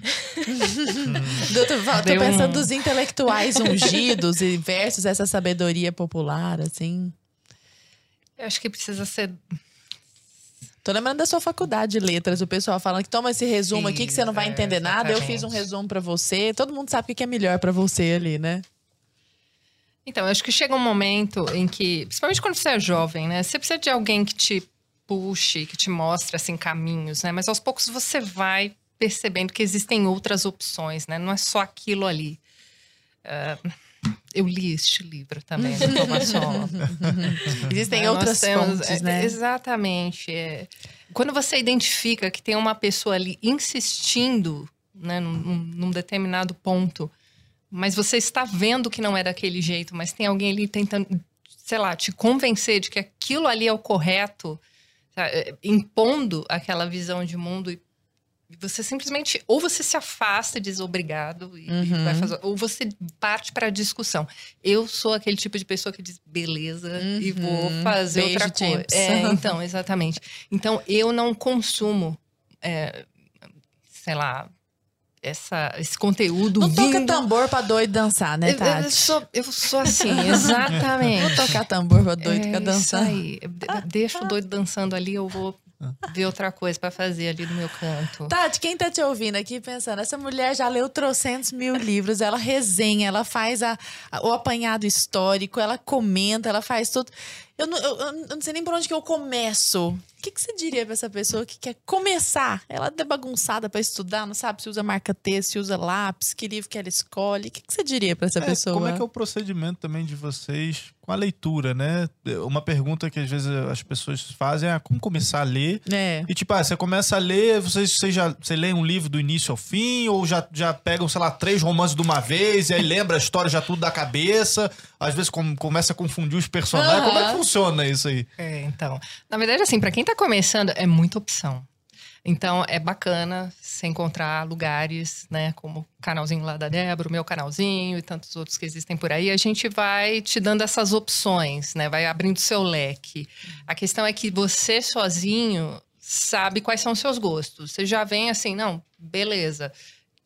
Doutor, tô pensando um... dos intelectuais ungidos e versus essa sabedoria popular, assim. Eu acho que precisa ser. Tô lembrando da sua faculdade de letras, o pessoal falando que toma esse resumo aqui que você não vai é, entender nada. Eu fiz um resumo para você. Todo mundo sabe o que é melhor para você ali, né? Então, eu acho que chega um momento em que, principalmente quando você é jovem, né? Você precisa de alguém que te puxe, que te mostre assim caminhos, né? Mas aos poucos você vai percebendo que existem outras opções, né? Não é só aquilo ali. Uh, eu li este livro também, do Thomas Existem é, outras temos, fontes, né? É, exatamente. É. Quando você identifica que tem uma pessoa ali insistindo né, num, num, determinado ponto, mas você está vendo que não é daquele jeito, mas tem alguém ali tentando, sei lá, te convencer de que aquilo ali é o correto? É, impondo aquela visão de mundo e você simplesmente ou você se afasta e diz obrigado e, uhum. vai fazer, ou você parte para a discussão. Eu sou aquele tipo de pessoa que diz beleza uhum. e vou fazer Beijo, outra coisa. É, então, exatamente. Então eu não consumo, é, sei lá, essa, esse conteúdo. Não vindo... toca tambor pra doido dançar, né, Tati? Eu, eu, sou, eu sou assim, exatamente. Vou tocar tambor pra doido é, dançar. Isso aí. Deixa o doido dançando ali, eu vou ver outra coisa para fazer ali no meu canto. Tati, quem tá te ouvindo aqui pensando, essa mulher já leu trocentos mil livros, ela resenha, ela faz a, a, o apanhado histórico, ela comenta, ela faz tudo. Eu não, eu, eu não sei nem por onde que eu começo. O que, que você diria pra essa pessoa que quer começar? Ela é bagunçada para estudar, não sabe se usa marca-texto, se usa lápis, que livro que ela escolhe. O que, que você diria para essa é, pessoa? Como é que é o procedimento também de vocês com a leitura, né? Uma pergunta que às vezes as pessoas fazem é ah, como começar a ler. É. E tipo, ah, você começa a ler, você, você já você lê um livro do início ao fim, ou já, já pegam, sei lá, três romances de uma vez, e aí lembra a história já tudo da cabeça, às vezes com, começa a confundir os personagens. Uhum. Como é que funciona? funciona isso aí? É, então. Na verdade, assim, para quem tá começando, é muita opção. Então, é bacana você encontrar lugares, né? Como o canalzinho lá da Débora, o meu canalzinho e tantos outros que existem por aí. A gente vai te dando essas opções, né? Vai abrindo seu leque. A questão é que você sozinho sabe quais são os seus gostos. Você já vem assim, não, beleza.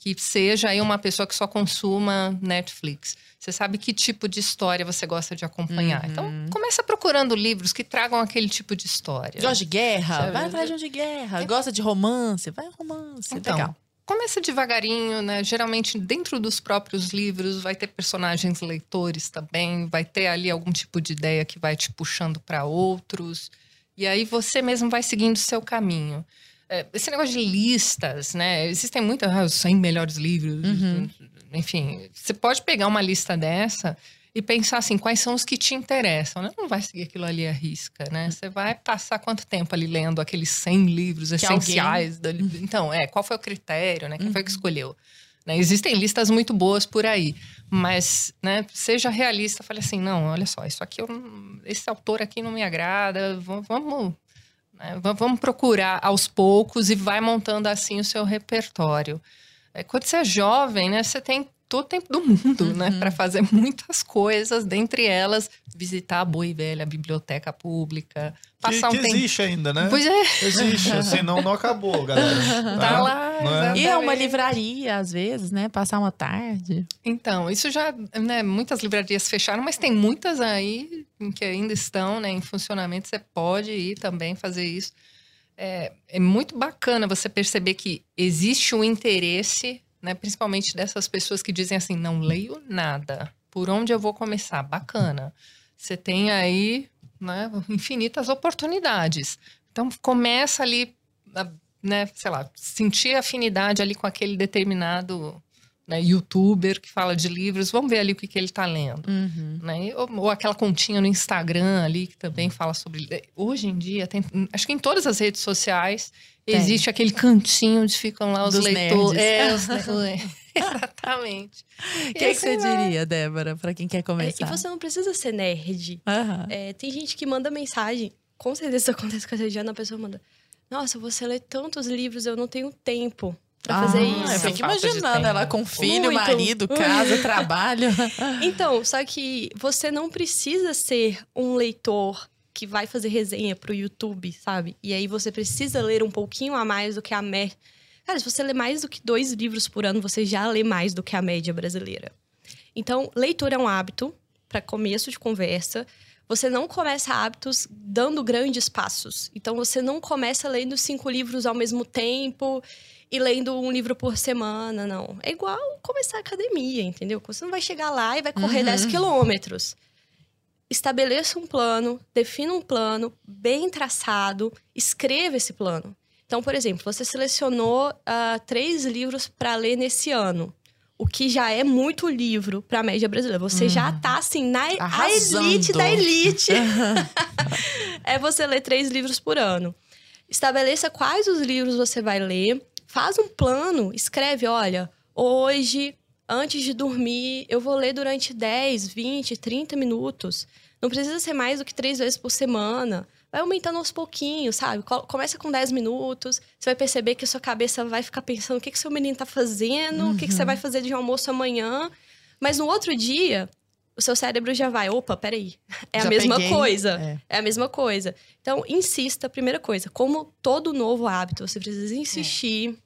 Que seja aí uma pessoa que só consuma Netflix. Você sabe que tipo de história você gosta de acompanhar. Uhum. Então, começa procurando livros que tragam aquele tipo de história. De guerra? Sabe? Vai atrás de guerra. É. Gosta de romance? Vai romance. Então, Legal. Começa devagarinho, né? Geralmente, dentro dos próprios livros, vai ter personagens leitores também, vai ter ali algum tipo de ideia que vai te puxando para outros. E aí você mesmo vai seguindo o seu caminho. É, esse negócio de listas, né? Existem muitas, ah, os 100 melhores livros, uhum enfim, você pode pegar uma lista dessa e pensar assim, quais são os que te interessam, né? Não vai seguir aquilo ali à risca, né? Você vai passar quanto tempo ali lendo aqueles 100 livros que essenciais? Da... Então, é, qual foi o critério, né? Quem uhum. foi que uhum. escolheu? Né? Existem listas muito boas por aí, mas, né, seja realista, fale assim, não, olha só, isso aqui, eu, esse autor aqui não me agrada, vamos, né, vamos procurar aos poucos e vai montando assim o seu repertório. É, quando você é jovem, né, você tem todo o tempo do mundo, né, uhum. né, para fazer muitas coisas, dentre elas visitar a boa e velha biblioteca pública, passar que, um que tempo... existe ainda, né? Pois é. Existe, assim, não, não acabou, galera. Tá, tá lá, é? E é uma livraria, às vezes, né, passar uma tarde. Então, isso já, né, muitas livrarias fecharam, mas tem muitas aí que ainda estão, né, em funcionamento, você pode ir também fazer isso é, é muito bacana você perceber que existe um interesse, né, principalmente dessas pessoas que dizem assim, não leio nada. por onde eu vou começar? Bacana. Você tem aí né, infinitas oportunidades. Então começa ali, né, sei lá, sentir afinidade ali com aquele determinado né, youtuber que fala de livros, vamos ver ali o que, que ele está lendo. Uhum. Né? Ou, ou, aquela continha no Instagram ali que também fala sobre. Hoje em dia, tem, acho que em todas as redes sociais tem. existe aquele cantinho onde ficam lá os Dos leitores. É, os Exatamente. O que, que você diria, Débora, para quem quer começar? É, e você não precisa ser nerd. Uhum. É, tem gente que manda mensagem, com certeza isso acontece com a Regiana, a pessoa manda. Nossa, você lê tantos livros, eu não tenho tempo pra fazer ah, isso. Eu fico imaginando ela com filho, Muito. marido, casa, trabalho. Então, só que você não precisa ser um leitor que vai fazer resenha pro YouTube, sabe? E aí você precisa ler um pouquinho a mais do que a média. Cara, se você lê mais do que dois livros por ano, você já lê mais do que a média brasileira. Então, leitura é um hábito para começo de conversa. Você não começa hábitos dando grandes passos. Então, você não começa lendo cinco livros ao mesmo tempo e lendo um livro por semana, não. É igual começar a academia, entendeu? Você não vai chegar lá e vai correr uhum. 10 quilômetros. Estabeleça um plano, defina um plano bem traçado, escreva esse plano. Então, por exemplo, você selecionou uh, três livros para ler nesse ano. O que já é muito livro para a média brasileira. Você já uhum. tá, assim, na elite da elite. é você ler três livros por ano. Estabeleça quais os livros você vai ler Faz um plano, escreve, olha, hoje, antes de dormir, eu vou ler durante 10, 20, 30 minutos. Não precisa ser mais do que três vezes por semana. Vai aumentando aos pouquinhos, sabe? Começa com 10 minutos. Você vai perceber que a sua cabeça vai ficar pensando o que, que seu menino tá fazendo, uhum. o que, que você vai fazer de almoço amanhã. Mas no outro dia, o seu cérebro já vai, opa, peraí. É já a mesma peguei. coisa. É. é. a mesma coisa. Então, insista, primeira coisa, como todo novo hábito, você precisa insistir. É.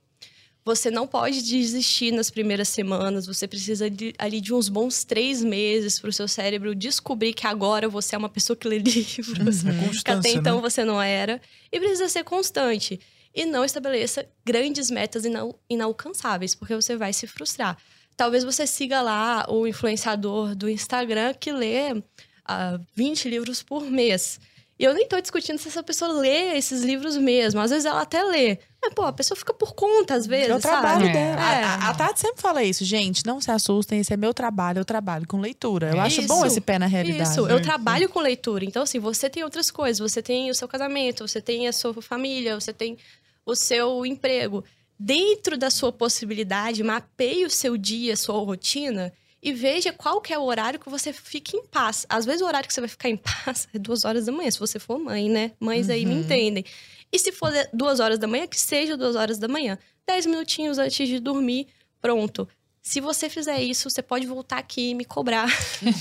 Você não pode desistir nas primeiras semanas. Você precisa de, ali de uns bons três meses para o seu cérebro descobrir que agora você é uma pessoa que lê livros. Uhum. que até então né? você não era. E precisa ser constante. E não estabeleça grandes metas inal inalcançáveis, porque você vai se frustrar. Talvez você siga lá o influenciador do Instagram que lê uh, ah, 20 livros por mês. E eu nem tô discutindo se essa pessoa lê esses livros mesmo. Às vezes ela até lê. Mas, pô, a pessoa fica por conta, às vezes. É o trabalho sabe? dela. É. A, a, Tati sempre fala isso, gente. Não se assustem, esse é meu trabalho, eu trabalho com leitura. Eu acho bom esse pé na realidade. Isso, eu trabalho com leitura. Então, assim, você tem outras coisas. Você tem o seu casamento, você tem a sua família, você tem o seu emprego. Dentro da sua possibilidade, mapeie o seu dia, a sua rotina e veja qual que é o horário que você fica em paz. Às vezes o horário que você vai ficar em paz é duas horas da manhã, se você for mãe, né? Mães uhum. aí me uhum. entendem. E se for duas horas da manhã, que seja duas horas da manhã. Dez minutinhos antes de dormir, pronto. Se você fizer isso, você pode voltar aqui e me cobrar.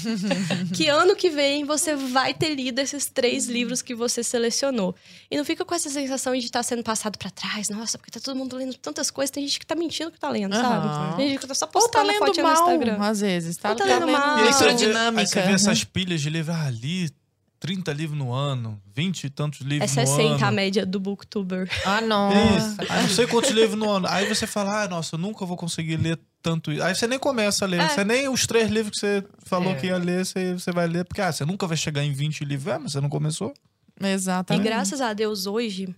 que ano que vem você vai ter lido esses três livros que você selecionou. E não fica com essa sensação de estar sendo passado para trás. Nossa, porque tá todo mundo lendo tantas coisas. Tem gente que tá mentindo que tá lendo, uhum. sabe? Tem gente que tá só postando Ou tá lendo mal, no Instagram. Às vezes. Tá, Ou tá, tá lendo mal. Leitura dinâmica. Aí você vê essas pilhas de livros ali 30 livros no ano, 20 e tantos livros é no ano. É 60 a média do booktuber. Ah, nossa. Isso. Aí não sei quantos livros no ano. Aí você fala, ah, nossa, eu nunca vou conseguir ler tanto. Aí você nem começa a ler. É. Você nem os três livros que você falou é. que ia ler, você, você vai ler. Porque, ah, você nunca vai chegar em 20 livros. É, mas você não começou. Exatamente. E graças a Deus, hoje,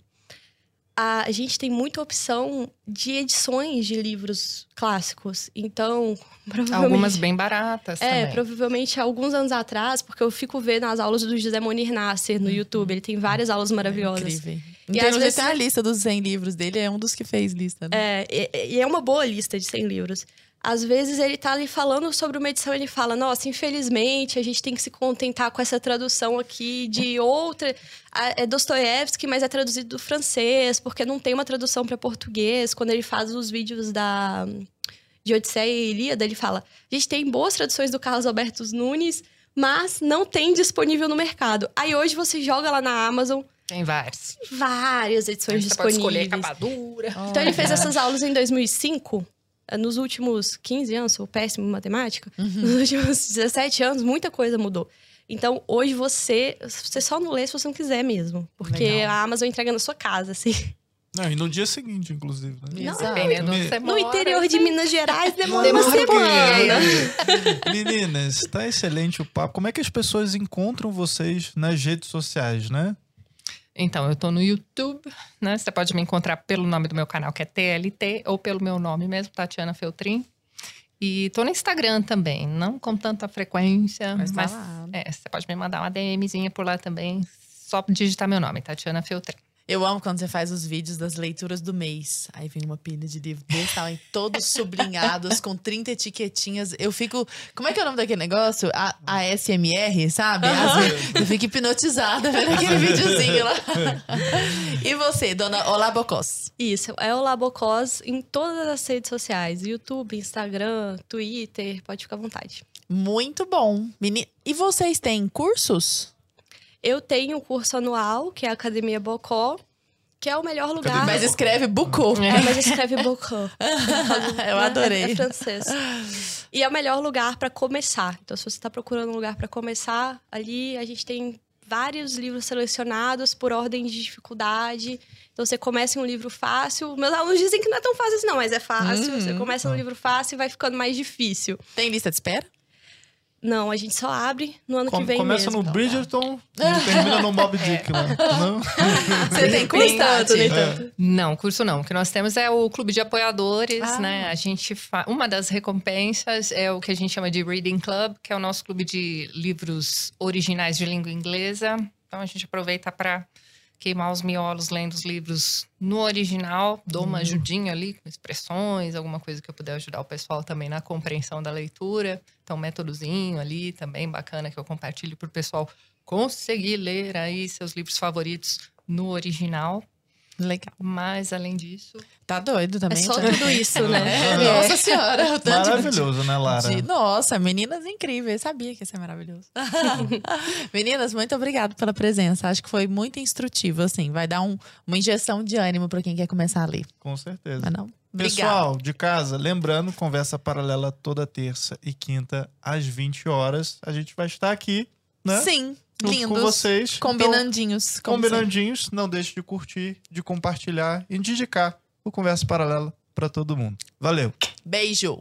a gente tem muita opção de edições de livros clássicos. Então, provavelmente. Algumas bem baratas. É, também. provavelmente alguns anos atrás, porque eu fico vendo as aulas do José Monir Nasser no uhum. YouTube. Ele tem várias aulas maravilhosas. É incrível. E então, às vezes tem a lista dos 100 livros dele, é um dos que fez lista. Né? É, e, e é uma boa lista de 100 livros. Às vezes ele tá ali falando sobre uma edição, ele fala: "Nossa, infelizmente a gente tem que se contentar com essa tradução aqui de outra é Dostoiévski, mas é traduzido do francês, porque não tem uma tradução para português". Quando ele faz os vídeos da de Odisseia e Ilíada, ele fala: "A gente tem boas traduções do Carlos Alberto Nunes, mas não tem disponível no mercado". Aí hoje você joga lá na Amazon, tem várias. Várias edições você disponíveis. Pode escolher capa dura. Então ele fez essas aulas em 2005 nos últimos 15 anos, sou péssimo em matemática, uhum. nos últimos 17 anos, muita coisa mudou. Então, hoje você, você só não lê se você não quiser mesmo. Porque Legal. a Amazon entrega na sua casa, assim. Não, e no dia seguinte, inclusive. Né? Não, Exato. no interior de Minas Gerais demora, demora uma semana. Meninas, tá excelente o papo. Como é que as pessoas encontram vocês nas redes sociais, né? Então, eu tô no YouTube, né? Você pode me encontrar pelo nome do meu canal, que é TLT, ou pelo meu nome mesmo, Tatiana Feltrin. E tô no Instagram também, não com tanta frequência, mas, mas é, você pode me mandar uma DMzinha por lá também, só digitar meu nome, Tatiana Feltrin. Eu amo quando você faz os vídeos das leituras do mês. Aí vem uma pilha de livros desse tamanho, todos sublinhados, com 30 etiquetinhas. Eu fico. Como é que é o nome daquele negócio? A, ASMR, sabe? eu fico hipnotizada vendo aquele videozinho lá. e você, dona Olabocós? Isso, é Olabocós em todas as redes sociais: YouTube, Instagram, Twitter, pode ficar à vontade. Muito bom. Meni... E vocês têm cursos? Eu tenho o curso anual, que é a Academia Bocó, que é o melhor lugar. Mas escreve Bocó. É, mas escreve Bocó. Eu adorei. É, é francês. E é o melhor lugar para começar. Então, se você está procurando um lugar para começar, ali a gente tem vários livros selecionados por ordem de dificuldade. Então você começa em um livro fácil. Meus alunos dizem que não é tão fácil assim, não, mas é fácil. Hum, você começa um livro fácil e vai ficando mais difícil. Tem lista de espera? Não, a gente só abre no ano Com, que vem Começa mesmo. no Bridgerton e termina no Mob Dick, né? Não? Você tem curso tanto, nem tanto. É. Não, curso não. O que nós temos é o clube de apoiadores, ah. né? A gente fa... Uma das recompensas é o que a gente chama de Reading Club, que é o nosso clube de livros originais de língua inglesa. Então a gente aproveita para queimar os miolos lendo os livros no original, dou uma uhum. ajudinha ali com expressões, alguma coisa que eu puder ajudar o pessoal também na compreensão da leitura. Então, métodozinho ali também bacana que eu compartilho para o pessoal conseguir ler aí seus livros favoritos no original. Legal. Mas, além disso. Tá doido também. É só tudo isso, né? É. Nossa Senhora. Maravilhoso, né, Lara? De... Nossa, meninas incríveis. Sabia que ia ser maravilhoso. meninas, muito obrigada pela presença. Acho que foi muito instrutivo, assim. Vai dar um, uma injeção de ânimo para quem quer começar a ler. Com certeza. Mas não? Pessoal de casa, lembrando, conversa paralela toda terça e quinta às 20 horas. A gente vai estar aqui, né? Sim. Lindos. com vocês. Combinandinhos. Então, combinandinhos. Sempre. Não deixe de curtir, de compartilhar e de indicar o Conversa Paralela para todo mundo. Valeu. Beijo.